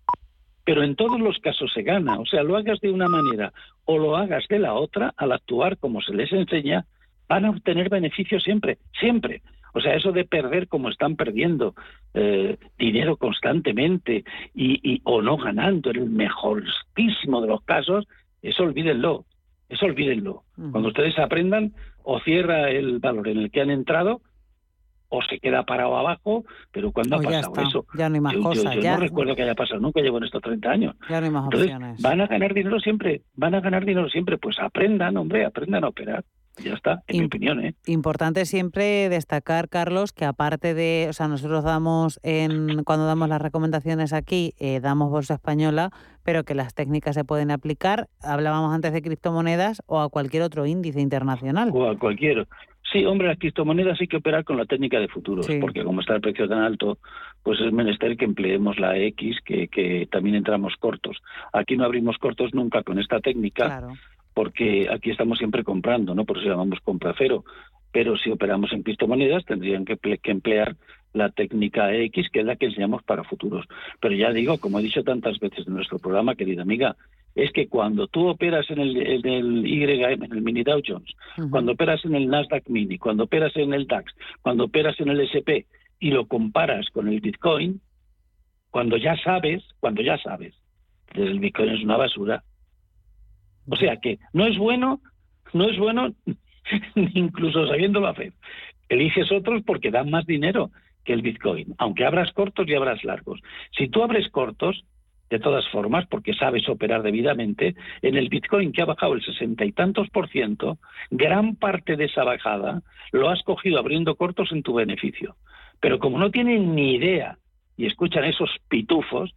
Pero en todos los casos se gana. O sea, lo hagas de una manera o lo hagas de la otra, al actuar como se les enseña, van a obtener beneficios siempre, siempre. O sea, eso de perder como están perdiendo eh, dinero constantemente y, y, o no ganando en el mejorísimo de los casos, eso olvídenlo, eso olvídenlo. Cuando ustedes aprendan, o cierra el valor en el que han entrado, o se queda parado abajo, pero cuando ha ya pasado está, eso? ya no hay más yo, yo- cosas, yo ya. no recuerdo que haya pasado nunca, llevo en estos 30 años. Ya no hay más Entonces, opciones. van a ganar dinero siempre, van a ganar dinero siempre, pues aprendan, hombre, aprendan a operar. Ya está, en mi opinión, ¿eh? Importante siempre destacar, Carlos, que aparte de, o sea, nosotros damos en cuando damos las recomendaciones aquí, eh, damos bolsa española, pero que las técnicas se pueden aplicar. Hablábamos antes de criptomonedas o a cualquier otro índice internacional. O a cualquier. Sí, hombre, las criptomonedas hay que operar con la técnica de futuros, porque como está el precio tan alto, pues es menester que empleemos la X, que, que también entramos cortos. Aquí no abrimos cortos nunca con esta técnica, porque aquí estamos siempre comprando, ¿no? Por eso llamamos compra cero. Pero si operamos en criptomonedas, tendrían que, ple- que emplear la técnica X, que es la que enseñamos para futuros. Pero ya digo, como he dicho tantas veces en nuestro programa, querida amiga, es que cuando tú operas en el, en el YM, en el mini Dow Jones, cuando operas en el Nasdaq Mini, cuando operas en el DAX, cuando operas en el SP y lo comparas con el Bitcoin, cuando ya sabes, cuando ya sabes, el Bitcoin es una basura. O sea que no es bueno, no es bueno incluso sabiéndolo hacer. Eliges otros porque dan más dinero que el Bitcoin, aunque abras cortos y abras largos. Si tú abres cortos, de todas formas, porque sabes operar debidamente, en el Bitcoin que ha bajado el sesenta y tantos por ciento, gran parte de esa bajada lo has cogido abriendo cortos en tu beneficio. Pero como no tienen ni idea y escuchan esos pitufos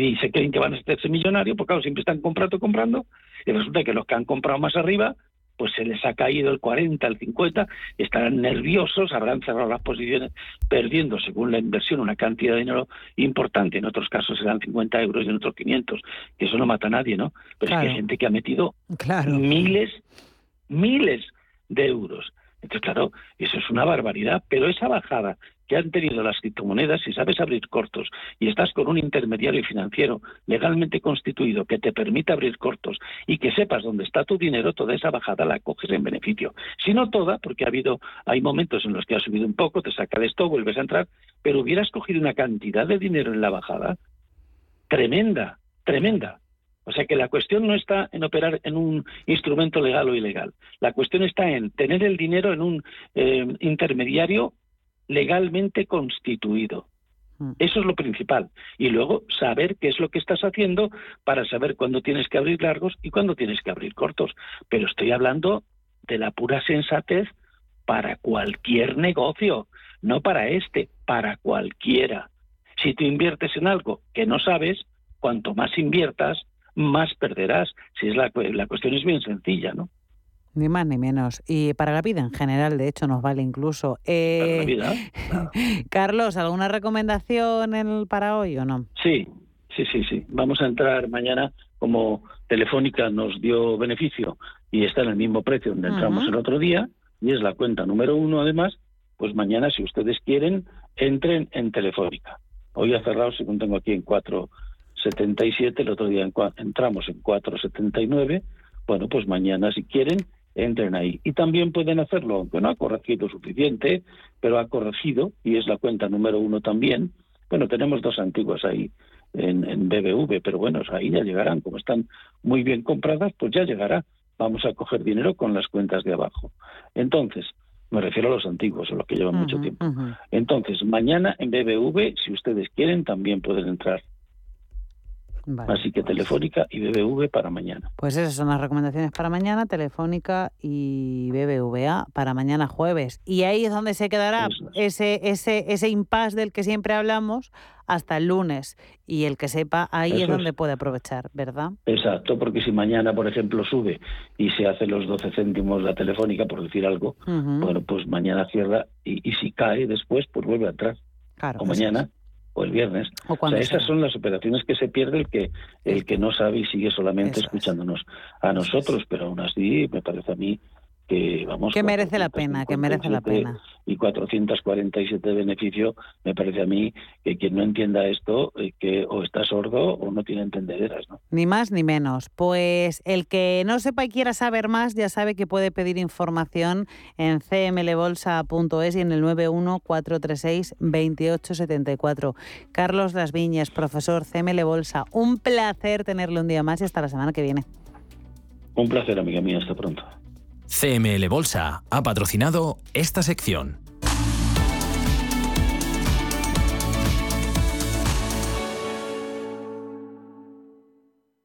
y se creen que van a hacerse millonarios, pues claro, siempre están comprando, comprando, y resulta que los que han comprado más arriba, pues se les ha caído el 40, el 50, estarán nerviosos, habrán cerrado las posiciones perdiendo, según la inversión, una cantidad de dinero importante. En otros casos serán 50 euros y en otros 500, que eso no mata a nadie, ¿no? Pero es que hay gente que ha metido Claro. miles, miles de euros. Entonces, claro, eso es una barbaridad, pero esa bajada que han tenido las criptomonedas, si sabes abrir cortos y estás con un intermediario financiero legalmente constituido que te permite abrir cortos y que sepas dónde está tu dinero, toda esa bajada la coges en beneficio. Si no toda, porque ha habido, hay momentos en los que ha subido un poco, te saca de esto, vuelves a entrar, pero hubieras cogido una cantidad de dinero en la bajada tremenda, tremenda. O sea que la cuestión no está en operar en un instrumento legal o ilegal. La cuestión está en tener el dinero en un eh, intermediario legalmente constituido. Eso es lo principal. Y luego saber qué es lo que estás haciendo para saber cuándo tienes que abrir largos y cuándo tienes que abrir cortos. Pero estoy hablando de la pura sensatez para cualquier negocio, no para este, para cualquiera. Si tú inviertes en algo que no sabes, cuanto más inviertas, más perderás. Si es la, la cuestión es bien sencilla, ¿no? Ni más ni menos. Y para la vida en general, de hecho, nos vale incluso. Eh, la vida. Carlos, ¿alguna recomendación en- para hoy o no? Sí, sí, sí, sí. Vamos a entrar mañana como Telefónica nos dio beneficio y está en el mismo precio donde entramos el otro día y es la cuenta número uno además, pues mañana si ustedes quieren entren en Telefónica. Hoy ha cerrado, según tengo aquí, en 4.77, el otro día en entramos en 4.79. Bueno, pues mañana si quieren entren ahí. Y también pueden hacerlo, aunque no ha corregido suficiente, pero ha corregido y es la cuenta número uno también. Bueno, tenemos dos antiguas ahí en, en BBV, pero bueno, ahí ya llegarán. Como están muy bien compradas, pues ya llegará. Vamos a coger dinero con las cuentas de abajo. Entonces, me refiero a los antiguos, a los que llevan mucho tiempo. Entonces, mañana en BBV, si ustedes quieren, también pueden entrar. Vale, Así que Telefónica y BBV para mañana. Pues esas son las recomendaciones para mañana, Telefónica y BBVA para mañana jueves. Y ahí es donde se quedará ese, ese, ese impasse del que siempre hablamos hasta el lunes. Y el que sepa, ahí es Eso es. donde puede aprovechar, ¿verdad? Exacto, porque si mañana, por ejemplo, sube y se hace los 12 céntimos la Telefónica, por decir algo, bueno, pues mañana cierra y, y si cae después, pues vuelve a entrar. Claro, o mañana o el viernes. O sea, esas sea. son las operaciones que se pierde el que el que no sabe y sigue solamente escuchándonos a nosotros, pero aún así me parece a mí que vamos que merece la pena, que merece la pena. Y 447 de beneficio, me parece a mí que quien no entienda esto, eh, que o está sordo o no tiene entendederas, ¿no? Ni más ni menos. Pues el que no sepa y quiera saber más, ya sabe que puede pedir información en cmlbolsa.es y en el 914362874. Carlos Las Viñas, profesor CML Bolsa. Un placer tenerle un día más y hasta la semana que viene. Un placer, amiga mía. Hasta pronto. CML Bolsa ha patrocinado esta sección.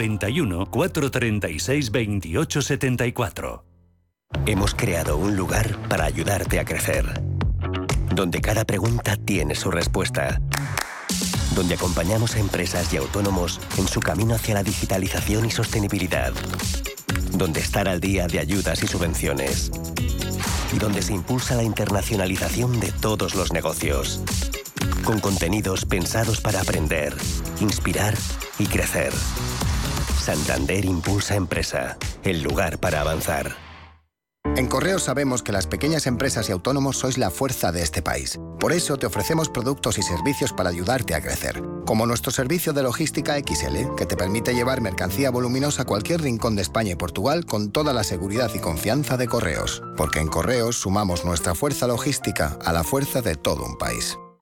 91 436 28 74. Hemos creado un lugar para ayudarte a crecer, donde cada pregunta tiene su respuesta, donde acompañamos a empresas y autónomos en su camino hacia la digitalización y sostenibilidad, donde estar al día de ayudas y subvenciones, donde se impulsa la internacionalización de todos los negocios, con contenidos pensados para aprender, inspirar y crecer. Santander Impulsa Empresa, el lugar para avanzar. En Correos sabemos que las pequeñas empresas y autónomos sois la fuerza de este país. Por eso te ofrecemos productos y servicios para ayudarte a crecer. Como nuestro servicio de logística XL, que te permite llevar mercancía voluminosa a cualquier rincón de España y Portugal con toda la seguridad y confianza de Correos. Porque en Correos sumamos nuestra fuerza logística a la fuerza de todo un país.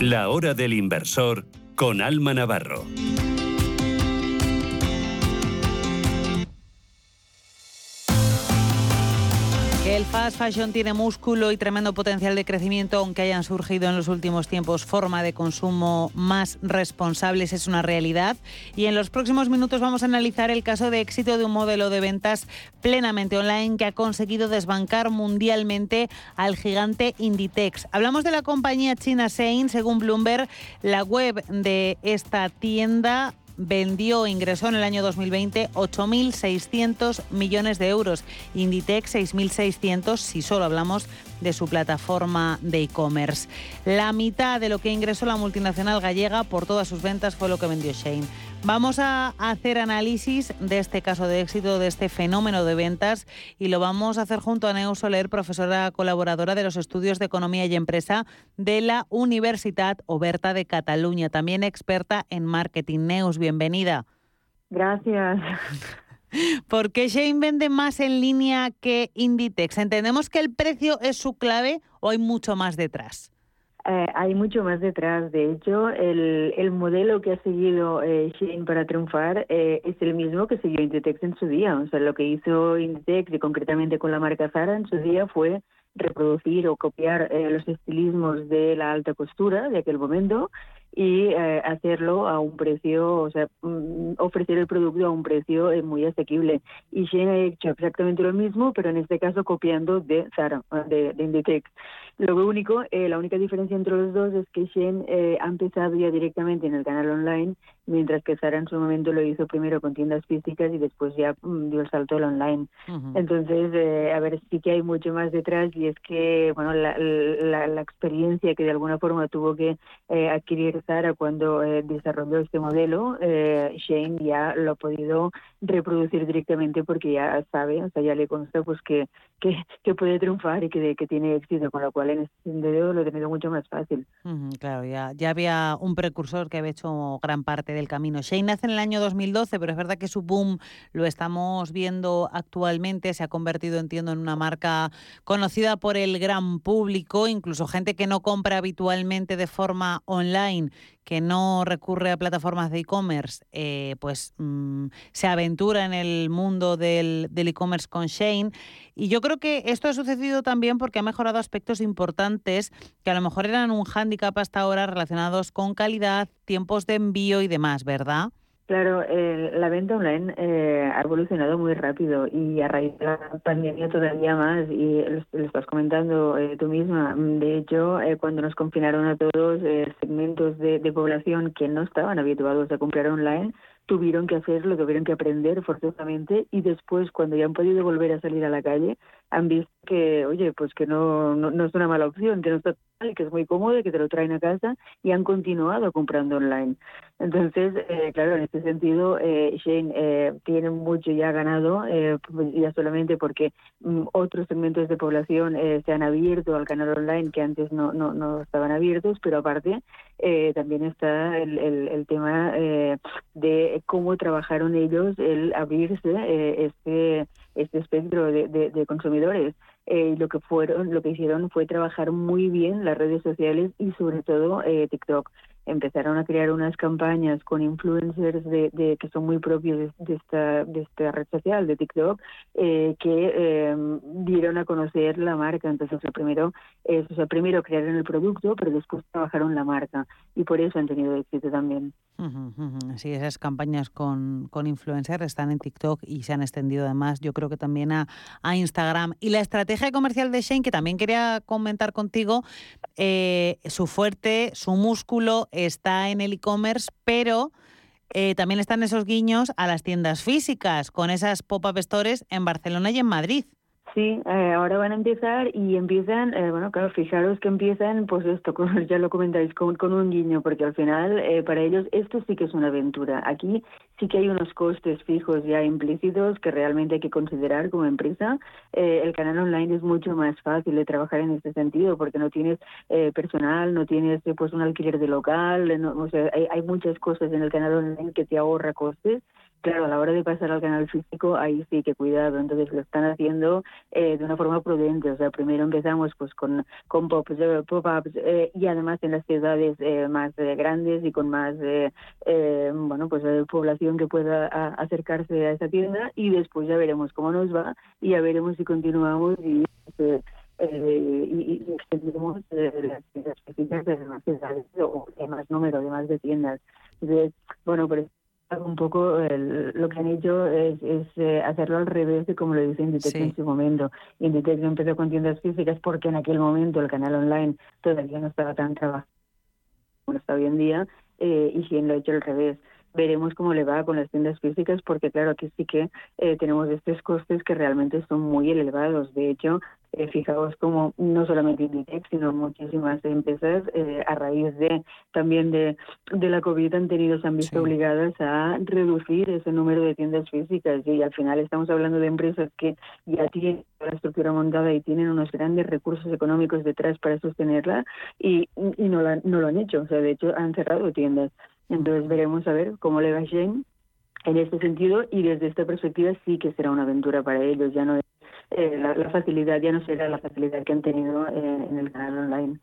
La hora del inversor con Alma Navarro. El fast fashion tiene músculo y tremendo potencial de crecimiento, aunque hayan surgido en los últimos tiempos forma de consumo más responsables, es una realidad. Y en los próximos minutos vamos a analizar el caso de éxito de un modelo de ventas plenamente online que ha conseguido desbancar mundialmente al gigante Inditex. Hablamos de la compañía china Shein, según Bloomberg, la web de esta tienda vendió, ingresó en el año 2020 8.600 millones de euros. Inditex 6.600 si solo hablamos de su plataforma de e-commerce. La mitad de lo que ingresó la multinacional gallega por todas sus ventas fue lo que vendió Shane. Vamos a hacer análisis de este caso de éxito, de este fenómeno de ventas y lo vamos a hacer junto a Neus Soler, profesora colaboradora de los estudios de Economía y Empresa de la Universidad Oberta de Cataluña, también experta en marketing. Neus, bienvenida. Gracias. ¿Por qué Shane vende más en línea que Inditex? ¿Entendemos que el precio es su clave o hay mucho más detrás? Eh, hay mucho más detrás. De hecho, el, el modelo que ha seguido eh, para triunfar eh, es el mismo que siguió Inditex en su día. O sea, lo que hizo Inditex y concretamente con la marca Zara en su día fue reproducir o copiar eh, los estilismos de la alta costura de aquel momento y eh, hacerlo a un precio, o sea, mm, ofrecer el producto a un precio eh, muy asequible. Y Shein ha hecho exactamente lo mismo, pero en este caso copiando de Zara, de, de Inditex. Lo único, eh, la única diferencia entre los dos es que Shein eh, ha empezado ya directamente en el canal online, mientras que Zara en su momento lo hizo primero con tiendas físicas y después ya mm, dio el salto al online. Entonces, eh, a ver, sí que hay mucho más detrás y es que, bueno, la, la, la experiencia que de alguna forma tuvo que adquirir Cuando eh, desarrolló este modelo, eh, Shane ya lo ha podido reproducir directamente porque ya sabe, o sea, ya le consta pues que, que, puede triunfar y que, que tiene éxito, con lo cual en este sentido lo ha tenido mucho más fácil. Claro, ya, ya había un precursor que había hecho gran parte del camino. Shane nace en el año 2012, pero es verdad que su boom lo estamos viendo actualmente. Se ha convertido, entiendo, en una marca conocida por el gran público, incluso gente que no compra habitualmente de forma online, que no recurre a plataformas de e-commerce, eh, pues mm, se aventura en el mundo del e-commerce con Shane. Y yo creo que esto ha sucedido también porque ha mejorado aspectos importantes que a lo mejor eran un hándicap hasta ahora relacionados con calidad, tiempos de envío y demás, ¿verdad? Claro, eh, la venta online eh, ha evolucionado muy rápido y a raíz de la pandemia todavía más, y lo, estás comentando eh, tú misma. De hecho, eh, cuando nos confinaron a todos, eh, segmentos de, de población que no estaban habituados a comprar online tuvieron que hacerlo, tuvieron que aprender forzosamente y después, cuando ya han podido volver a salir a la calle, han visto que, oye, pues que no, no, es una mala opción, que no está mal, que es muy cómodo, que te lo traen a casa y han continuado comprando online. Entonces, eh, claro, en este sentido, eh, Shane eh, tiene mucho ya ganado, eh, pues ya solamente porque mm, otros segmentos de población eh, se han abierto al canal online que antes no, no, no estaban abiertos, pero aparte eh, también está el, el, el tema de cómo trabajaron ellos el abrirse este este espectro de, de, de consumidores. Eh, lo que fueron, lo que hicieron fue trabajar muy bien las redes sociales y sobre todo eh, TikTok. Empezaron a crear unas campañas con influencers de, que son muy propios de, esta de esta red social de TikTok eh, que eh, dieron a conocer la marca. Entonces, primero es, o sea, primero crearon el producto, pero después trabajaron la marca y por eso han tenido éxito también. Sí, esas campañas con, con influencers están en TikTok y se han extendido además, yo creo que también a, a Instagram. Y la estrategia comercial de Shane, que también quería comentar contigo, eh, su fuerte, su músculo está en el e-commerce, pero eh, también están esos guiños a las tiendas físicas, con esas pop-up stores en Barcelona y en Madrid. Sí, eh, ahora van a empezar y empiezan, eh, bueno, claro, fijaros que empiezan, pues esto, con, ya lo comentáis, con, un guiño, porque al final eh, para ellos esto sí que es una aventura. Aquí sí que hay unos costes fijos ya implícitos que realmente hay que considerar como empresa. Eh, el canal online es mucho más fácil de trabajar en este sentido, porque no tienes eh, personal, no tienes pues un alquiler de local, no, o sea, hay, hay muchas cosas en el canal online que te ahorra costes Claro, a la hora de pasar al canal físico, ahí sí que cuidado. Entonces lo están haciendo eh, de una forma prudente. O sea, primero empezamos pues con, con pop- eh, pop-ups eh, y además en las ciudades eh, más grandes y con más bueno pues población que pueda acercarse a esa tienda y después ya veremos cómo nos va y ya veremos si continuamos y eh, eh, y, extendemos eh, las físicas de más ciudades o de más número, de más de tiendas. Entonces, bueno, pero un poco el- lo que han hecho es, es eh, hacerlo al revés de como lo dice Inditex Sí. en su momento. Inditex empezó con tiendas físicas porque en aquel momento el canal online todavía no estaba tan trabajado como está hoy en día eh, y Shein lo ha hecho al revés. Veremos cómo le va con las tiendas físicas porque claro, aquí sí que eh, tenemos estos costes que realmente son muy elevados. De hecho, eh, fijaos como no solamente Inditex, sino muchísimas empresas eh, a raíz de también de, de la COVID han tenido, se han visto obligadas a reducir ese número de tiendas físicas. Y al final estamos hablando de empresas que ya tienen la estructura montada y tienen unos grandes recursos económicos detrás para sostenerla y, y no, la- no lo han hecho, o sea, de hecho han cerrado tiendas. Entonces veremos a ver cómo le va a Shane en este sentido y desde esta perspectiva sí que será una aventura para ellos, ya no es, eh, la, facilidad, ya no será la facilidad que han tenido eh, en el canal online.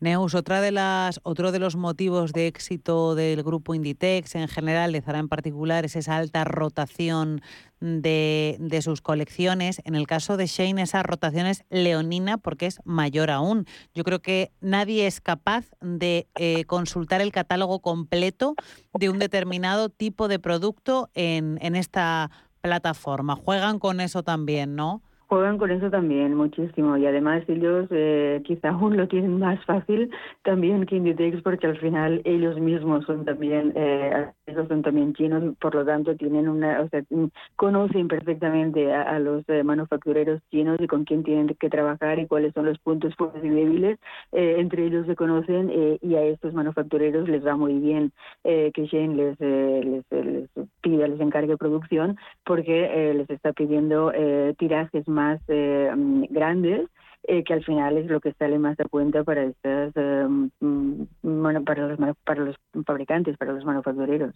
Neus, otra de las, otro de los motivos de éxito del grupo Inditex en general, de Zara en particular, es esa alta rotación de, de sus colecciones. En el caso de Shane, esa rotación es leonina porque es mayor aún. Yo creo que nadie es capaz de eh, consultar el catálogo completo de un determinado tipo de producto en, en esta plataforma. Juegan con eso también, ¿no? Juegan con eso también muchísimo. Y además ellos eh, quizá aún lo tienen más fácil también que Inditex porque al final ellos mismos son también eh, ellos son también chinos por lo tanto tienen una, o sea, mm, conocen perfectamente a, los eh, manufactureros chinos y con quién tienen que trabajar y cuáles son los puntos fuertes y débiles. Eh, entre ellos se conocen eh, y a estos manufactureros les va muy bien que Shane les, les, les, pida, les encargue producción porque les está pidiendo tirajes más mm, grandes eh, que al final es lo que sale más a cuenta para estas em, mm, bueno, para los para los fabricantes, para los manufactureros.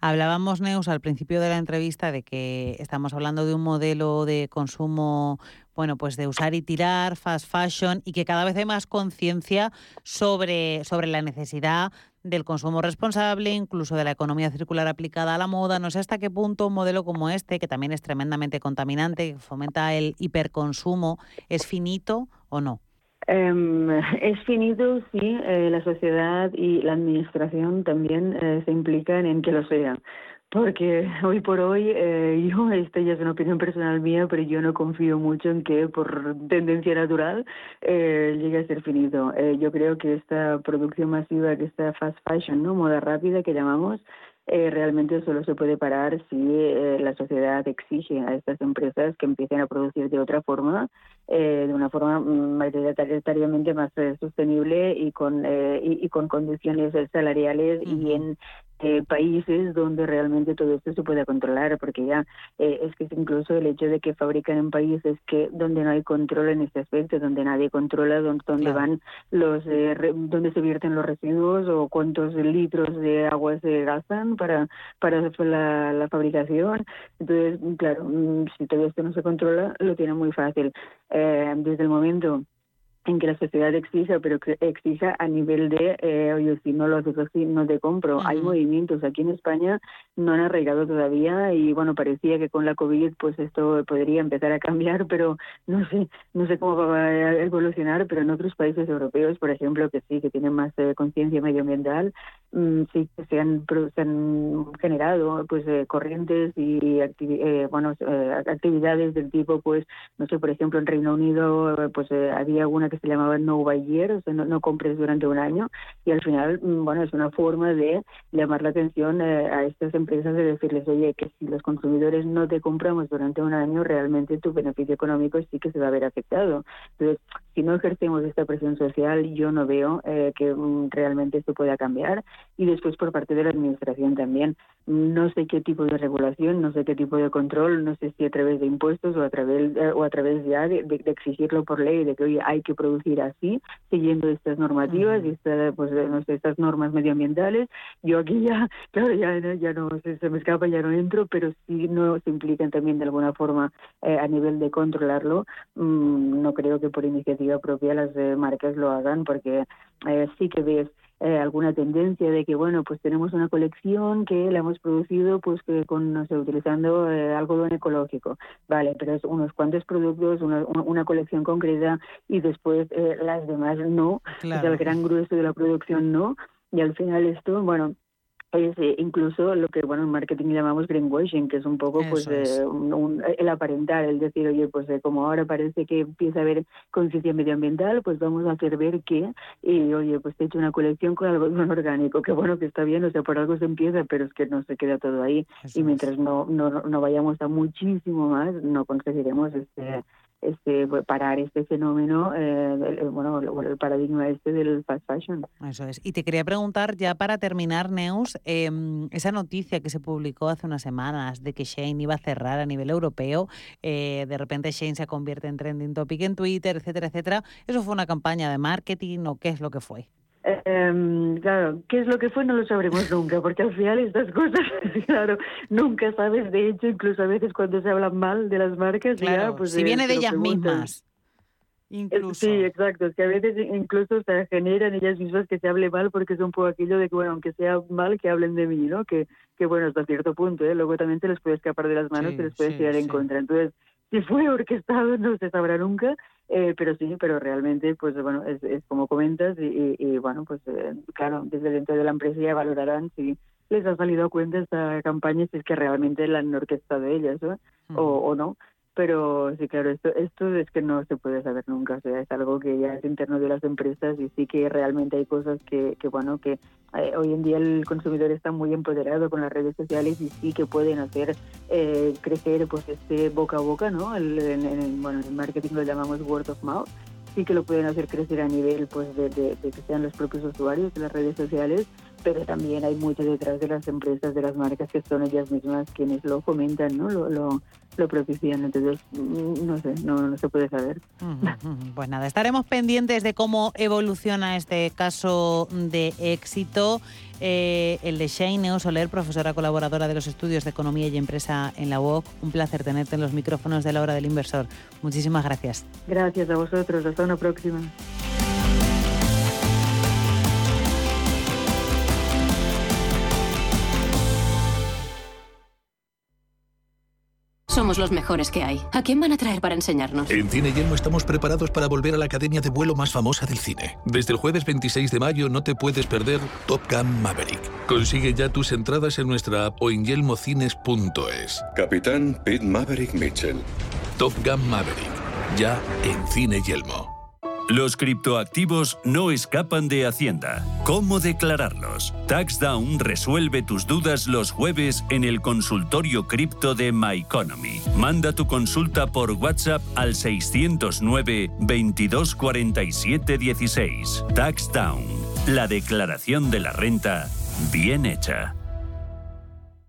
Hablábamos Neus al principio de la entrevista de que estamos hablando de un modelo de consumo bueno, pues de usar y tirar, fast fashion, y que cada vez hay más conciencia sobre, sobre la necesidad del consumo responsable, incluso de la economía circular aplicada a la moda. No sé hasta qué punto un modelo como este, que también es tremendamente contaminante, que fomenta el hiperconsumo, es finito o no. Em, es finito si eh, la sociedad y la administración también eh, se implican en que lo sea porque hoy por hoy, eh, yo, esta ya es una opinión personal mía, pero yo no confío mucho en que por tendencia natural eh, llegue a ser finito. Eh, yo creo que esta producción masiva, que esta fast fashion, ¿no? moda rápida que llamamos, eh, realmente solo se puede parar si eh, la sociedad exige a estas empresas que empiecen a producir de otra forma, eh, de una forma mm, mayoritariamente más sostenible y con, y, y, con condiciones salariales y en eh, países donde realmente todo esto se pueda controlar, porque ya eh, es que es incluso el hecho de que fabrican en países que donde no hay control en este aspecto, donde nadie controla dónde, van los, eh, dónde se vierten los residuos o cuántos litros de agua se gastan para para la, la fabricación. Entonces, claro, mm, si todo esto no se controla, lo tiene muy fácil. desde el momento en que la sociedad exija, pero que exija a nivel de, eh, oye, si no lo haces así, no te compro. Hay movimientos aquí en España, no han arraigado todavía y bueno, parecía que con la COVID pues esto podría empezar a cambiar, pero no sé, no sé cómo va a evolucionar, pero en otros países europeos, por ejemplo, que sí, que tienen más eh, conciencia medioambiental, sí que se han, se han generado pues eh, corrientes y bueno, actividades del tipo, pues, no sé, por ejemplo, en Reino Unido pues había alguna que se llamaba No Buy Year, o sea, no, compres durante un año, y al final, mm, bueno, es una forma de llamar la atención eh, a estas empresas de decirles, oye, que si los consumidores no te compramos durante un año, realmente tu beneficio económico sí que se va a ver afectado. Entonces, si no ejercemos esta presión social, yo no veo eh, que mm, realmente esto pueda cambiar. Y después, por parte de la Administración también, no sé qué tipo de regulación, no sé qué tipo de control, no sé si a través de impuestos o a través, eh, o a través ya de, de, exigirlo por ley, de que, oye, hay que producir así, siguiendo estas normativas y pues, estas normas medioambientales. Yo aquí ya, claro, ya, ya no se, me escapa, ya no entro, pero si no se implican también de alguna forma eh, a nivel de controlarlo. Mm, no creo que por iniciativa propia las eh, marcas lo hagan, porque eh, sí que ves eh, alguna tendencia de que bueno pues tenemos una colección que la hemos producido pues que con no sé utilizando eh, algodón ecológico. Vale pero es unos cuantos productos una, una colección concreta y después eh, las demás no. Claro. el gran grueso de la producción no. Y al final esto bueno es eh, incluso lo que bueno en marketing llamamos greenwashing que es un poco pues eh, el aparentar el decir oye pues eh, como ahora parece que empieza a haber conciencia medioambiental pues vamos a hacer ver que y oye pues te he hecho una colección con algo orgánico que bueno que está bien o sea por algo se empieza pero es que no se queda todo ahí y mientras no, no no vayamos a muchísimo más no conseguiremos este este, parar este fenómeno, eh, bueno, el paradigma este del fast fashion. Eso es. Y te quería preguntar, ya para terminar, Neus, em, esa noticia que se publicó hace unas semanas de que Shane iba a cerrar a nivel europeo, eh, de repente Shane se convierte en trending topic en Twitter, etcétera, etcétera. ¿Eso fue una campaña de marketing o qué es lo que fue? Eh, claro, ¿qué es lo que fue? No lo sabremos nunca, porque al final estas cosas, claro, nunca sabes. De hecho, incluso a veces cuando se habla mal de las marcas, claro, pues si viene de ellas mismas. Incluso. Sí, exacto. Es que a veces incluso se generan ellas mismas que se hable mal porque es un poco aquello de que, bueno, aunque sea mal, que hablen de mí, ¿no? Que, que bueno, hasta cierto punto, ¿eh? Luego también se les puede escapar de las manos, se les puede tirar en contra. Entonces, si fue orquestado no se sabrá nunca, eh, pero sí, pero realmente, pues bueno, es, es como comentas y, y, bueno, pues eh, claro, desde dentro de la empresa ya valorarán si les ha salido a cuenta esta campaña, si es que realmente la han orquestado ellas o, o no. Pero sí, claro, esto, esto es que no se puede saber nunca, o sea, es algo que ya es interno de las empresas y sí que realmente hay cosas que, que bueno, que eh, hoy en día el consumidor está muy empoderado con las redes sociales y sí que pueden hacer eh, crecer pues este boca a boca, ¿no? El, en, en, bueno, en marketing lo llamamos word of mouth, sí que lo pueden hacer crecer a nivel pues de, de, de que sean los propios usuarios de las redes sociales pero también hay mucho detrás de las empresas, de las marcas que son ellas mismas quienes lo fomentan, ¿no? Lo, lo, lo propician. Entonces, mm, no sé, no, no se puede saber. Pues nada, estaremos pendientes de cómo evoluciona este caso de éxito. Eh, el de Shane Soler, profesora colaboradora de los estudios de Economía y Empresa en la UOC. Un placer tenerte en los micrófonos de la hora del inversor. Muchísimas gracias. Gracias a vosotros. Hasta una próxima. Somos los mejores que hay. ¿A quién van a traer para enseñarnos? En Cine Yelmo estamos preparados para volver a la academia de vuelo más famosa del cine. Desde el jueves 26 de mayo no te puedes perder Top Gun Maverick. Consigue ya tus entradas en nuestra app o en yelmocines.es. Capitán Pete Maverick Mitchell. Top Gun Maverick. Ya en Cine Yelmo. Los criptoactivos no escapan de Hacienda. ¿Cómo declararlos? TaxDown resuelve tus dudas los jueves en el consultorio cripto de MyEconomy. Manda tu consulta por WhatsApp al 609 2247 16. TaxDown. La declaración de la renta bien hecha.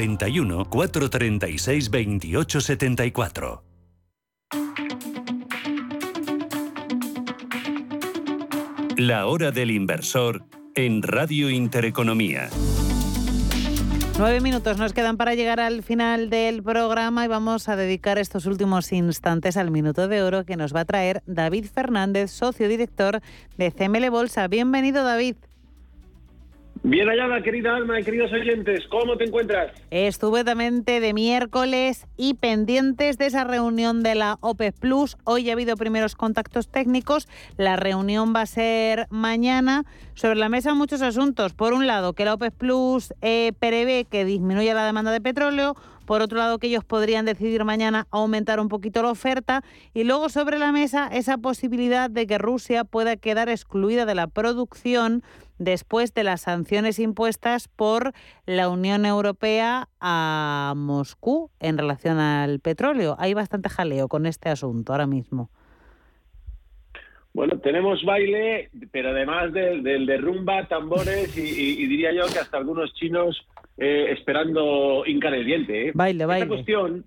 91 436 28 74. La hora del inversor en Radio Intereconomía. Nueve minutos nos quedan para llegar al final del programa y vamos a dedicar estos últimos instantes al minuto de oro que nos va a traer David Fernández, socio director de CML Bolsa. Bienvenido, David. Bien hallada, querida Alma y queridos oyentes, ¿cómo te encuentras? Estupendamente de miércoles y pendientes de esa reunión de la OPEP Plus. Hoy ha habido primeros contactos técnicos. La reunión va a ser mañana. Sobre la mesa muchos asuntos. Por un lado, que la OPEP Plus eh, prevé que disminuya la demanda de petróleo. Por otro lado, que ellos podrían decidir mañana aumentar un poquito la oferta. Y luego sobre la mesa esa posibilidad de que Rusia pueda quedar excluida de la producción después de las sanciones impuestas por la Unión Europea a Moscú en relación al petróleo. Hay bastante jaleo con este asunto ahora mismo. Bueno, tenemos baile, pero además del, de rumba, tambores y, y, y, diría yo que hasta algunos chinos eh, esperando hincar el diente. ¿eh? Baile, baile. Esta cuestión,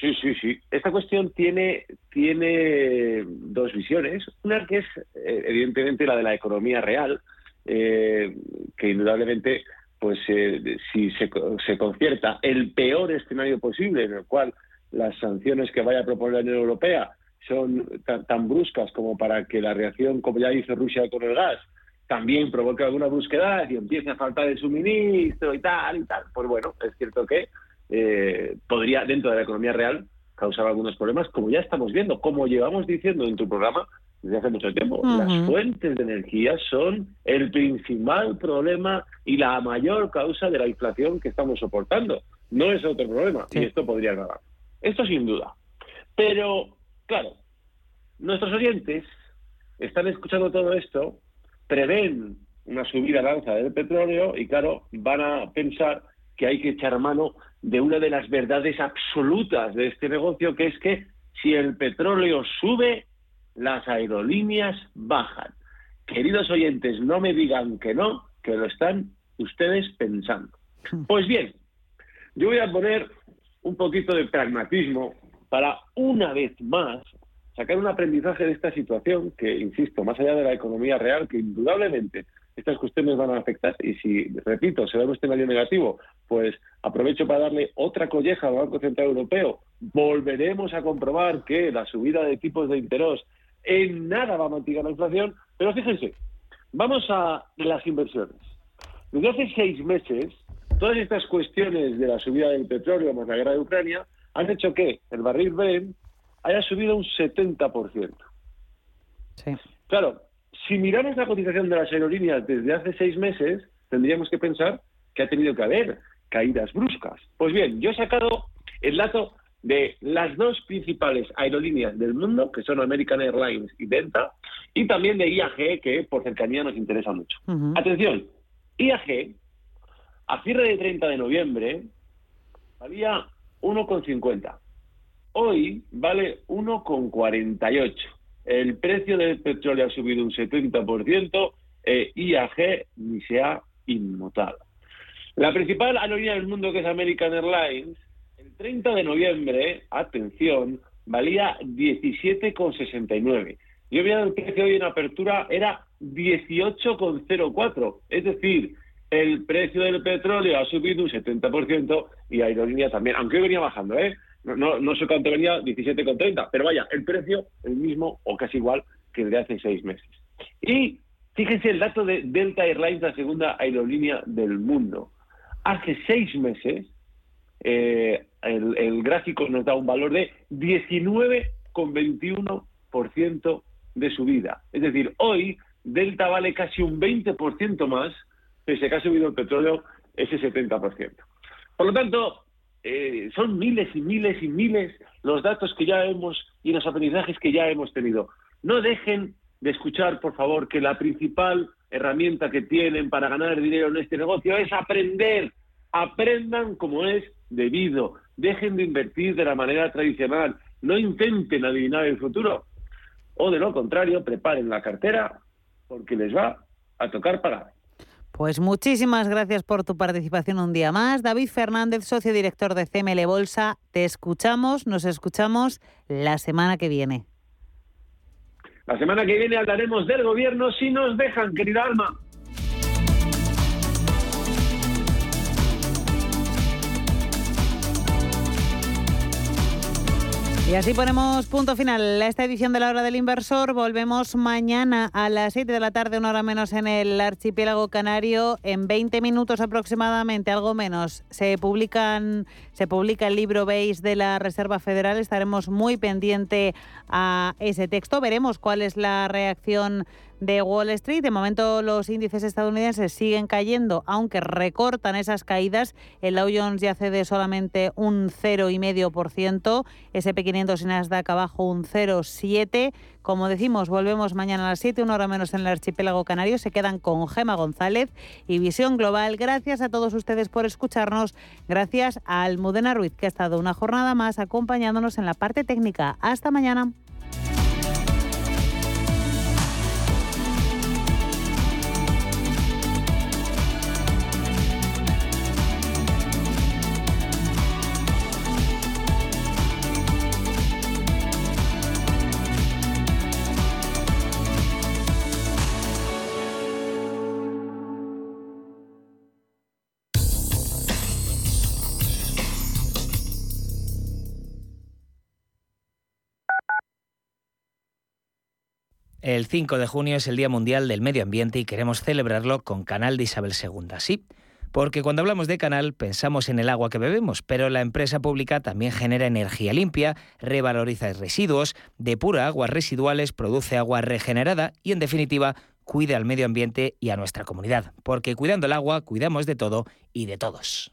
sí, sí, sí. Esta cuestión tiene, tiene dos visiones. Una que es, eh, evidentemente, la de la economía real, eh, que indudablemente, pues eh, si se, se concierta el peor escenario posible, en el cual las sanciones que vaya a proponer la Unión Europea son tan, bruscas como para que la reacción, como ya hizo Rusia con el gas, también provoque alguna brusquedad y empiece a faltar el suministro y tal y tal. Pues bueno, es cierto que eh, podría, dentro de la economía real, causar algunos problemas, como ya estamos viendo, como llevamos diciendo en tu programa desde hace mucho tiempo. Uh -huh. Las fuentes de energía son el principal problema y la mayor causa de la inflación que estamos soportando. No es otro problema, sí. y esto podría agravar. Esto sin duda. Pero, claro, nuestros oyentes están escuchando todo esto, prevén una subida al alza del petróleo y, claro, van a pensar que hay que echar mano de una de las verdades absolutas de este negocio, que es que si el petróleo sube, las aerolíneas bajan. Queridos oyentes, no me digan que no, que lo están ustedes pensando. Pues bien, yo voy a poner un poquito de pragmatismo para una vez más sacar un aprendizaje de esta situación que, insisto, más allá de la economía real, que indudablemente estas cuestiones van a afectar. Y si, repito, se da un escenario negativo, pues aprovecho para darle otra colleja al Banco Central Europeo. Volveremos a comprobar que la subida de tipos de interés en nada va a mitigar la inflación. Pero fíjense, vamos a las inversiones. Desde hace seis meses, todas estas cuestiones de la subida del petróleo más la guerra de Ucrania han hecho que el barril Brent haya subido un 70%. Sí. Claro, si miramos la cotización de las aerolíneas desde hace seis meses, tendríamos que pensar que ha tenido que haber caídas bruscas. Pues bien, yo he sacado el dato de las dos principales aerolíneas del mundo, que son American Airlines y Delta, y también de IAG, que por cercanía nos interesa mucho. Atención, IAG, a cierre de 30 de noviembre, valía 1,50. Hoy vale 1,48. El precio del petróleo ha subido un 70%, eh, IAG ni se ha inmutado. La principal aerolínea del mundo, que es American Airlines, el 30 de noviembre, atención, valía 17,69. Yo había el precio hoy en apertura era 18,04. Es decir, el precio del petróleo ha subido un 70% y aerolínea también, aunque hoy venía bajando, ¿eh? No, no, sé cuánto venía, 17,30, pero vaya, el precio el mismo o casi igual que el de hace seis meses. Y fíjense el dato de Delta Airlines, la segunda aerolínea del mundo. Hace seis meses, eh, el, el gráfico nos da un valor de 19,21% de subida. Es decir, hoy Delta vale casi un 20% más, pese a que ha subido el petróleo ese 70%. Por lo tanto, eh, son miles y miles y miles los datos que ya hemos y los aprendizajes que ya hemos tenido. No dejen de escuchar, por favor, que la principal herramienta que tienen para ganar dinero en este negocio es aprender. Aprendan como es debido. Dejen de invertir de la manera tradicional. No intenten adivinar el futuro. O de lo contrario, preparen la cartera porque les va a tocar pagar. Pues muchísimas gracias por tu participación un día más. David Fernández, socio director de CML Bolsa, te escuchamos, nos escuchamos la semana que viene. La semana que viene hablaremos del gobierno si nos dejan, querida Alma. Y así ponemos punto final a esta edición de la hora del inversor. Volvemos mañana a las 7 de la tarde, una hora menos en el archipiélago canario. En 20 minutos aproximadamente, algo menos, se publican se publica el libro Base de la Reserva Federal. Estaremos muy pendiente a ese texto. Veremos cuál es la reacción de Wall Street. De momento los índices estadounidenses siguen cayendo, aunque recortan esas caídas. El Dow Jones ya cede solamente un 0,5%, SP500 y Nasdaq abajo un 0,7%. Como decimos, volvemos mañana a las 7, una hora menos en el archipiélago canario. Se quedan con Gema González y Visión Global. Gracias a todos ustedes por escucharnos. Gracias a Almudena Ruiz, que ha estado una jornada más acompañándonos en la parte técnica. Hasta mañana. El 5 de junio es el Día Mundial del Medio Ambiente y queremos celebrarlo con Canal de Isabel II. Sí, porque cuando hablamos de canal pensamos en el agua que bebemos, pero la empresa pública también genera energía limpia, revaloriza residuos, depura aguas residuales, produce agua regenerada y en definitiva cuida al medio ambiente y a nuestra comunidad, porque cuidando el agua cuidamos de todo y de todos.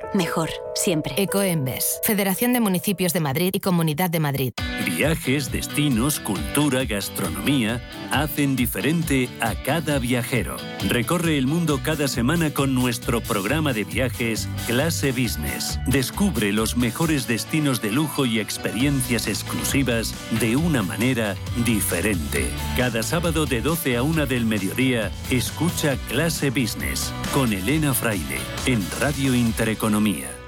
Mejor. Siempre. Ecoembes. Federación de Municipios de Madrid y Comunidad de Madrid. Viajes, destinos, cultura, gastronomía hacen diferente a cada viajero. Recorre el mundo cada semana con nuestro programa de viajes Clase Business. Descubre los mejores destinos de lujo y experiencias exclusivas de una manera diferente. Cada sábado de 12 a 1 del mediodía, escucha Clase Business con Elena Fraile en Radio Intereconomía. economia.